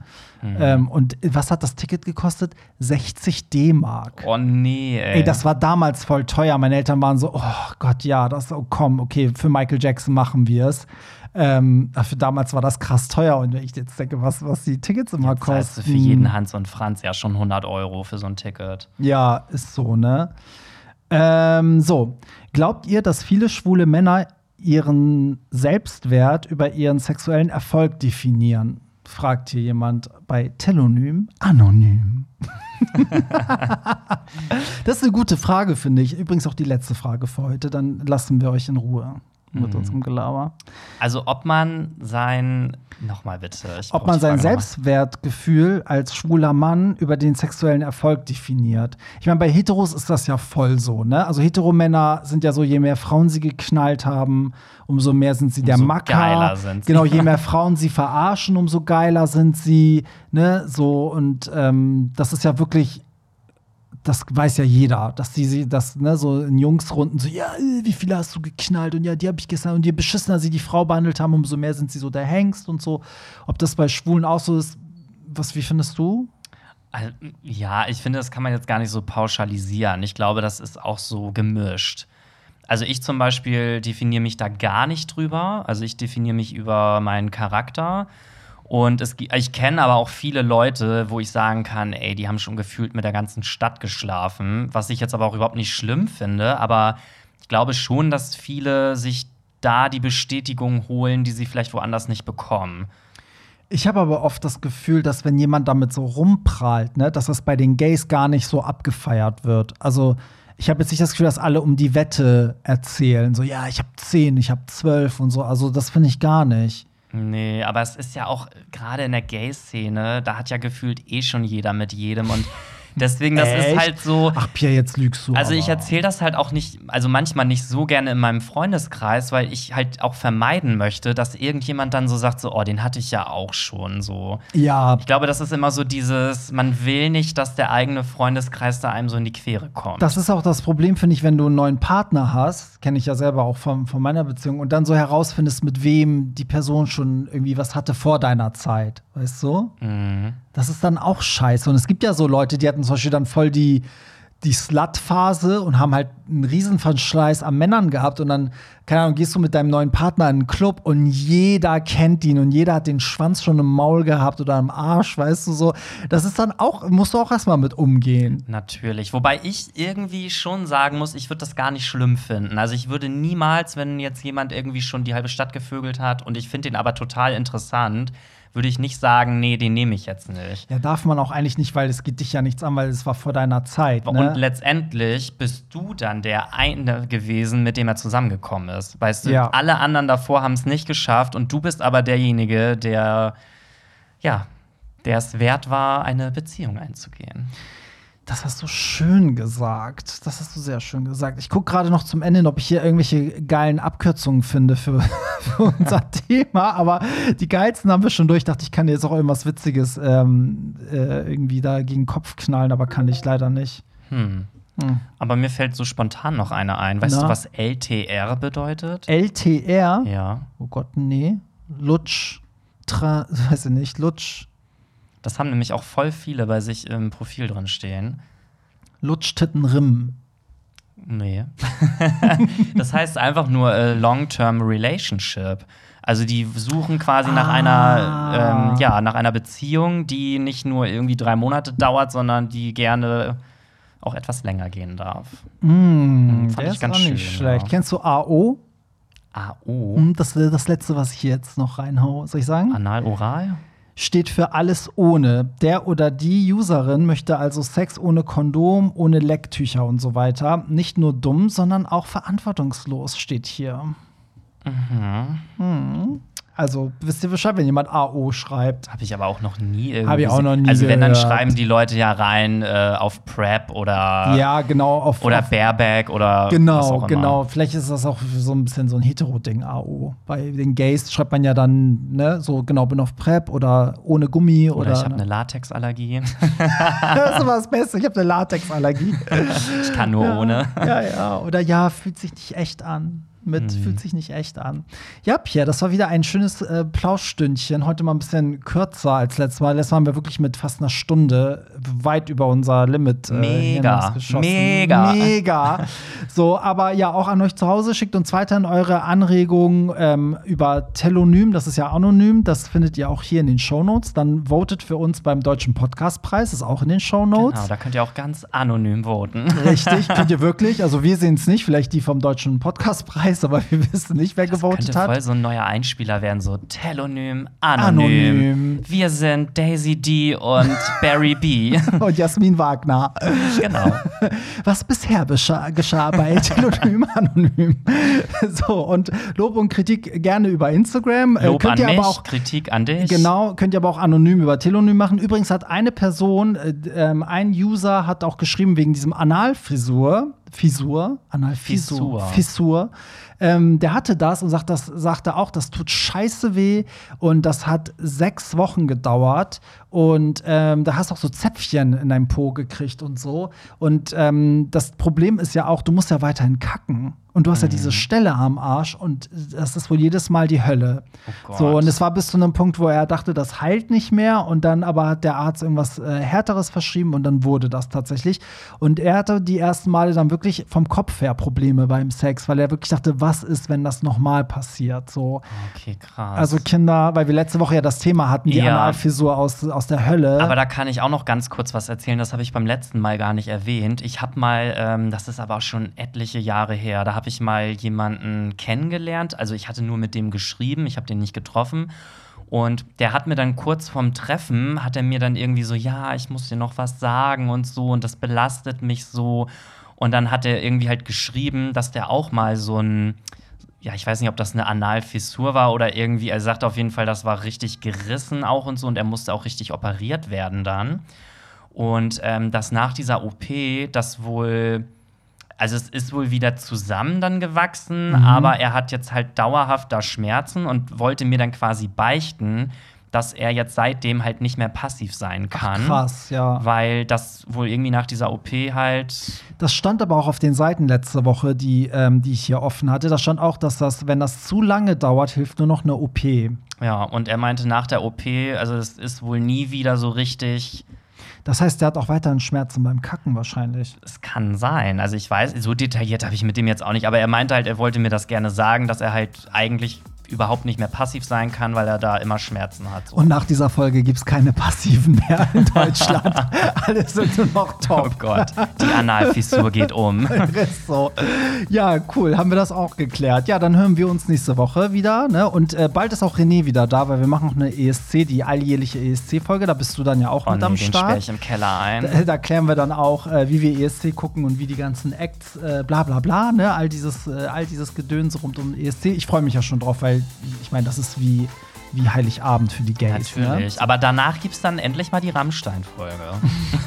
S1: Ähm, und was hat das Ticket gekostet? 60 D-Mark.
S2: Oh nee, ey.
S1: Ey, das war damals voll teuer. Meine Eltern waren so, oh Gott, ja, das, oh, komm, okay, für Michael Jackson machen wir es. Ähm, für damals war das krass teuer. Und wenn ich jetzt denke, was, was die Tickets immer
S2: Jetzt zahlst du
S1: kosten.
S2: für jeden Hans und Franz ja schon 100 Euro für so ein Ticket.
S1: Ja, ist so, ne? Ähm, so, glaubt ihr, dass viele schwule Männer ihren Selbstwert über ihren sexuellen Erfolg definieren? Fragt hier jemand bei Telonym anonym. *laughs* das ist eine gute Frage, finde ich. Übrigens auch die letzte Frage für heute. Dann lassen wir euch in Ruhe mit unserem Gelaber.
S2: Also, ob man sein. Nochmal bitte.
S1: Ob man sein. Selbstwertgefühl als schwuler Mann über den sexuellen Erfolg definiert. Ich meine, bei Heteros ist das ja voll so, ne? Also Heteromänner sind ja so, je mehr Frauen sie geknallt haben, umso mehr sind sie der
S2: Umso
S1: Macker.
S2: geiler sind sie.
S1: Genau, je *laughs* mehr Frauen sie verarschen, umso geiler sind sie, ne? So, und ähm, das ist ja wirklich das weiß ja jeder, dass die sie das ne so in Jungsrunden so ja äh, wie viele hast du geknallt und ja die habe ich gestern und je beschissener sie die Frau behandelt haben umso mehr sind sie so der Hengst und so ob das bei Schwulen auch so ist was wie findest du
S2: Ja, ich finde, das kann man jetzt gar nicht so pauschalisieren. Ich glaube, das ist auch so gemischt. Also ich zum Beispiel definiere mich da gar nicht drüber. Also ich definiere mich über meinen Charakter. Und es, ich kenne aber auch viele Leute, wo ich sagen kann, ey, die haben schon gefühlt mit der ganzen Stadt geschlafen, was ich jetzt aber auch überhaupt nicht schlimm finde. Aber ich glaube schon, dass viele sich da die Bestätigung holen, die sie vielleicht woanders nicht bekommen.
S1: ich habe aber oft das Gefühl dass wenn jemand damit so rumprahlt ne dass das bei den Gays gar nicht so abgefeiert wird also ich habe jetzt nicht das Gefühl, dass alle um die Wette erzählen. So, ja, ich habe zehn, ich habe zwölf und so. Also, das finde ich gar nicht.
S2: Nee, aber es ist ja auch gerade in der Gay-Szene, da hat ja gefühlt eh schon jeder mit jedem und Deswegen, das
S1: Echt?
S2: ist halt so.
S1: Ach, Pierre, jetzt lügst du.
S2: Also ich
S1: aber.
S2: erzähle das halt auch nicht, also manchmal nicht so gerne in meinem Freundeskreis, weil ich halt auch vermeiden möchte, dass irgendjemand dann so sagt, so, oh, den hatte ich ja auch schon so.
S1: Ja,
S2: Ich glaube, das ist immer so dieses, man will nicht, dass der eigene Freundeskreis da einem so in die Quere kommt.
S1: Das ist auch das Problem, finde ich, wenn du einen neuen Partner hast, kenne ich ja selber auch von, von meiner Beziehung, und dann so herausfindest, mit wem die Person schon irgendwie was hatte vor deiner Zeit, weißt du?
S2: Mhm.
S1: Das ist dann auch scheiße. Und es gibt ja so Leute, die hatten zum Beispiel dann voll die, die Slut-Phase und haben halt einen Riesenverschleiß an Männern gehabt. Und dann, keine Ahnung, gehst du mit deinem neuen Partner in einen Club und jeder kennt ihn und jeder hat den Schwanz schon im Maul gehabt oder im Arsch, weißt du so. Das ist dann auch, musst du auch erstmal mit umgehen.
S2: Natürlich. Wobei ich irgendwie schon sagen muss, ich würde das gar nicht schlimm finden. Also ich würde niemals, wenn jetzt jemand irgendwie schon die halbe Stadt gevögelt hat und ich finde den aber total interessant, würde ich nicht sagen, nee, den nehme ich jetzt nicht.
S1: Ja, darf man auch eigentlich nicht, weil es geht dich ja nichts an, weil es war vor deiner Zeit.
S2: Und
S1: Ne?
S2: letztendlich bist du dann der eine gewesen, mit dem er zusammengekommen ist. Weißt du,
S1: Ja.
S2: alle anderen davor haben es nicht geschafft und du bist aber derjenige, der, ja, der es wert war, eine Beziehung einzugehen.
S1: Das hast du schön gesagt. Das hast du sehr schön gesagt. Ich gucke gerade noch zum Ende, ob ich hier irgendwelche geilen Abkürzungen finde für, *laughs* für unser *laughs* Thema. Aber die geilsten haben wir schon durch. Ich dachte, ich kann dir jetzt auch irgendwas Witziges ähm, äh, irgendwie da gegen den Kopf knallen, aber kann ich leider nicht.
S2: Hm.
S1: Hm.
S2: Aber mir fällt so spontan noch eine ein. Weißt
S1: Na?
S2: du, was LTR bedeutet?
S1: LTR?
S2: ja.
S1: Oh Gott, nee. Lutsch. Tra *laughs* weiß ich nicht. Lutsch.
S2: Das haben nämlich auch voll viele bei sich im Profil drin stehen.
S1: Lutsch-Titten-Rimm.
S2: Nee. *laughs* das heißt einfach nur äh, Long-Term Relationship. Also die suchen quasi nach
S1: Ah.
S2: einer, ähm, ja, nach einer Beziehung, die nicht nur irgendwie drei Monate dauert, sondern die gerne auch etwas länger gehen darf.
S1: Mm,
S2: fand
S1: der
S2: ich
S1: ist
S2: ganz
S1: auch nicht
S2: schön,
S1: schlecht.
S2: ja.
S1: Kennst du AO?
S2: AO?
S1: Hm, Das das letzte, was ich jetzt noch reinhau. Soll ich sagen?
S2: Anal-Oral?
S1: Steht für alles ohne. Der oder die Userin möchte also Sex ohne Kondom, ohne Lecktücher und so weiter. Nicht nur dumm, sondern auch verantwortungslos steht hier. Mhm. Also wisst ihr Bescheid, wenn jemand AO schreibt.
S2: Habe ich aber auch noch nie irgendwie.
S1: Hab ich auch noch nie
S2: Also wenn, dann
S1: gehört.
S2: schreiben die Leute ja rein äh, auf Prep oder,
S1: ja, genau. Auf,
S2: oder
S1: auf,
S2: Bareback oder
S1: Genau, genau. Vielleicht ist das auch so ein bisschen so ein Hetero-Ding, AO. Bei den Gays schreibt man ja dann, ne, so genau, bin auf Prep oder ohne Gummi oder.
S2: Oder ich habe
S1: ne?
S2: eine Latexallergie. *laughs*
S1: das ist immer das Beste. Ich habe eine Latexallergie. *laughs*
S2: ich kann nur ohne.
S1: Ja, ja. Oder ja, fühlt sich nicht echt an. Mit
S2: Mhm.
S1: fühlt sich nicht echt an. Ja, Pierre, das war wieder ein schönes äh, Plauschstündchen. Heute mal ein bisschen kürzer als letztes Mal. Letztes Mal haben wir wirklich mit fast einer Stunde weit über unser Limit äh,
S2: Mega. Mega.
S1: Mega. *laughs* So, aber ja, auch an euch zu Hause. Schickt uns weiterhin eure Anregungen ähm, über Telonym. Das ist ja anonym. Das findet ihr auch hier in den Shownotes. Dann votet für uns beim Deutschen Podcastpreis. Ist auch in den Shownotes.
S2: Genau, da könnt ihr auch ganz anonym voten.
S1: Richtig, *laughs* könnt ihr wirklich. Also wir sehen es nicht, vielleicht die vom Deutschen Podcastpreis, aber wir wissen nicht, wer gewotet
S2: Könnte voll
S1: hat.
S2: so ein neuer Einspieler werden, so Telonym, Anonym.
S1: Anonym.
S2: Wir sind Daisy D und *laughs* Barry B.
S1: Und Jasmin Wagner.
S2: genau.
S1: Was bisher geschah bei *laughs* Telonym Anonym. So, und Lob und Kritik gerne über Instagram. Äh,
S2: Lob
S1: könnt
S2: an
S1: ihr
S2: mich,
S1: aber auch
S2: Kritik an dich.
S1: Genau, könnt ihr aber auch anonym über Telonym machen. Übrigens hat eine Person, äh, ähm, ein User hat auch geschrieben wegen diesem Analfrisur, Fisur, Analfisur,
S2: Fissur.
S1: Fissur. Ähm, der hatte das und sagt das, sagte auch, das tut scheiße weh. Und das hat sechs Wochen gedauert und ähm, da hast du auch so Zäpfchen in deinem Po gekriegt und so. Und ähm, das Problem ist ja auch, du musst ja weiterhin kacken. Und du hast ja
S2: Mhm.
S1: diese Stelle am Arsch und das ist wohl jedes Mal die Hölle.
S2: Oh
S1: so, und es war bis zu einem Punkt, wo er dachte, das heilt nicht mehr. Und dann aber hat der Arzt irgendwas äh, Härteres verschrieben und dann wurde das tatsächlich. Und er hatte die ersten Male dann wirklich vom Kopf her Probleme beim Sex, weil er wirklich dachte, was ist, wenn das nochmal passiert? So.
S2: Okay, krass.
S1: Also Kinder, weil wir letzte Woche ja das Thema hatten, die
S2: Ja.
S1: Analfisur aus, aus der Hölle.
S2: Aber da kann ich auch noch ganz kurz was erzählen, das habe ich beim letzten Mal gar nicht erwähnt. Ich habe mal, ähm, das ist aber auch schon etliche Jahre her, da habe ich mal jemanden kennengelernt. Also ich hatte nur mit dem geschrieben, ich habe den nicht getroffen. Und der hat mir dann kurz vorm Treffen, hat er mir dann irgendwie so, ja, ich muss dir noch was sagen und so und das belastet mich so. Und dann hat er irgendwie halt geschrieben, dass der auch mal so ein, ja, ich weiß nicht, ob das eine Analfissur war oder irgendwie, er sagt auf jeden Fall, das war richtig gerissen auch und so und er musste auch richtig operiert werden dann. Und ähm, dass nach dieser OP das wohl also es ist wohl wieder zusammen dann gewachsen,
S1: Mhm.
S2: aber er hat jetzt halt dauerhaft da Schmerzen und wollte mir dann quasi beichten, dass er jetzt seitdem halt nicht mehr passiv sein kann.
S1: Krass, ja.
S2: Weil das wohl irgendwie nach dieser OP halt.
S1: Das stand aber auch auf den Seiten letzte Woche, die, ähm, die ich hier offen hatte. Da stand auch, dass das, wenn das zu lange dauert, hilft nur noch eine OP.
S2: Ja, und er meinte nach der OP, also es ist wohl nie wieder so richtig.
S1: Das heißt, der hat auch weiterhin Schmerzen beim Kacken wahrscheinlich.
S2: Es kann sein. Also ich weiß, so detailliert habe ich mit dem jetzt auch nicht, aber er meinte halt, er wollte mir das gerne sagen, dass er halt eigentlich überhaupt nicht mehr passiv sein kann, weil er da immer Schmerzen hat. So.
S1: Und nach dieser Folge gibt es keine Passiven mehr in Deutschland. *laughs* Alle sind nur noch
S2: oh
S1: top.
S2: Gott, die Analfissur geht um. *laughs*
S1: So. Ja, cool, haben wir das auch geklärt. Ja, dann hören wir uns nächste Woche wieder. Ne? Und äh, bald ist auch René wieder da, weil wir machen noch eine ESC, die alljährliche ESC-Folge. Da bist du dann ja auch
S2: Oh
S1: mit
S2: nee,
S1: am
S2: den
S1: Start.
S2: ich im Keller ein.
S1: Da, da klären wir dann auch, äh, wie wir ESC gucken und wie die ganzen Acts, äh, bla bla bla, ne? All dieses, äh, all dieses Gedöns rund um ESC. Ich freue mich ja schon drauf, weil ich meine, das ist wie, wie Heiligabend für die Gays.
S2: Natürlich. Aber danach gibt es dann endlich mal die Rammstein-Folge.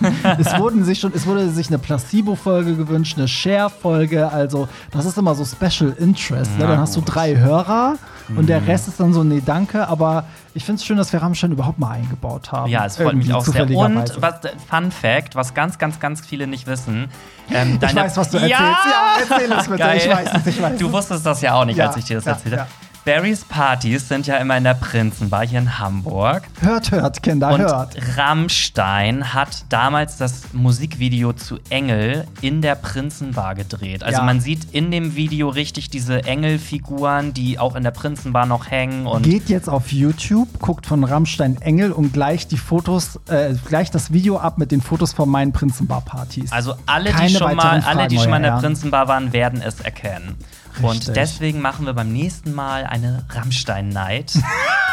S1: Ne? *laughs* es, wurden sich schon, es wurde sich eine Placebo-Folge gewünscht, eine Share-Folge. Also, das ist immer so Special Interest. Ne? Dann hast du drei Hörer und der Rest ist dann so, nee, danke. Aber ich finde es schön, dass wir Rammstein überhaupt mal eingebaut haben.
S2: Ja, es freut mich auch sehr. Und was, Fun Fact, was ganz, ganz, ganz viele nicht wissen. Ähm,
S1: ich weiß, was du erzählst.
S2: Ja,
S1: Ja, erzähl es bitte.
S2: Geil.
S1: Ich weiß es, ich weiß
S2: Du
S1: es.
S2: wusstest das ja auch nicht,
S1: Ja,
S2: als ich dir das
S1: ja,
S2: erzählt
S1: ja.
S2: habe. Barrys Partys sind ja immer in der Prinzenbar hier in Hamburg.
S1: Hört, hört, Kinder,
S2: Und
S1: hört.
S2: Rammstein hat damals das Musikvideo zu Engel in der Prinzenbar gedreht. Also
S1: Ja.
S2: man sieht in dem Video richtig diese Engelfiguren, die auch in der Prinzenbar noch hängen. Und
S1: Geht jetzt auf YouTube, guckt von Rammstein Engel und gleicht die Fotos, äh, gleicht das Video ab mit den Fotos von meinen Prinzenbar-Partys.
S2: Also alle,
S1: Keine
S2: die schon mal, alle, die schon mal in der. Prinzenbar waren, werden es erkennen.
S1: Richtig.
S2: Und deswegen machen wir beim nächsten Mal eine Rammstein-Night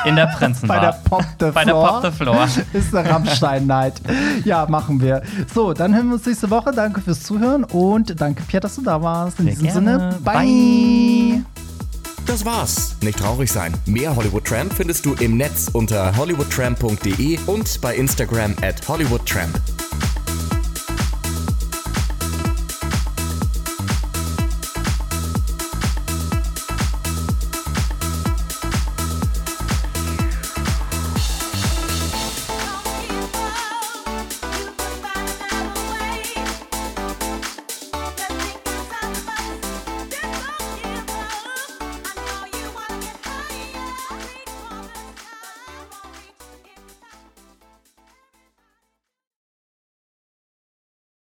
S2: in der Prinzenbar.
S1: Bei der Pop the
S2: Bei der
S1: Floor.
S2: Pop the Floor. *laughs*
S1: ist der Rammstein-Night. ja, machen wir. So, dann hören wir uns nächste Woche. Danke fürs Zuhören und danke, Pierre, dass du da warst. In
S2: Sehr
S1: diesem
S2: gerne.
S1: Sinne, bye.
S3: Das war's. Nicht traurig sein. Mehr Hollywood Tramp findest du im Netz unter hollywoodtramp.de und bei Instagram at hollywoodtramp.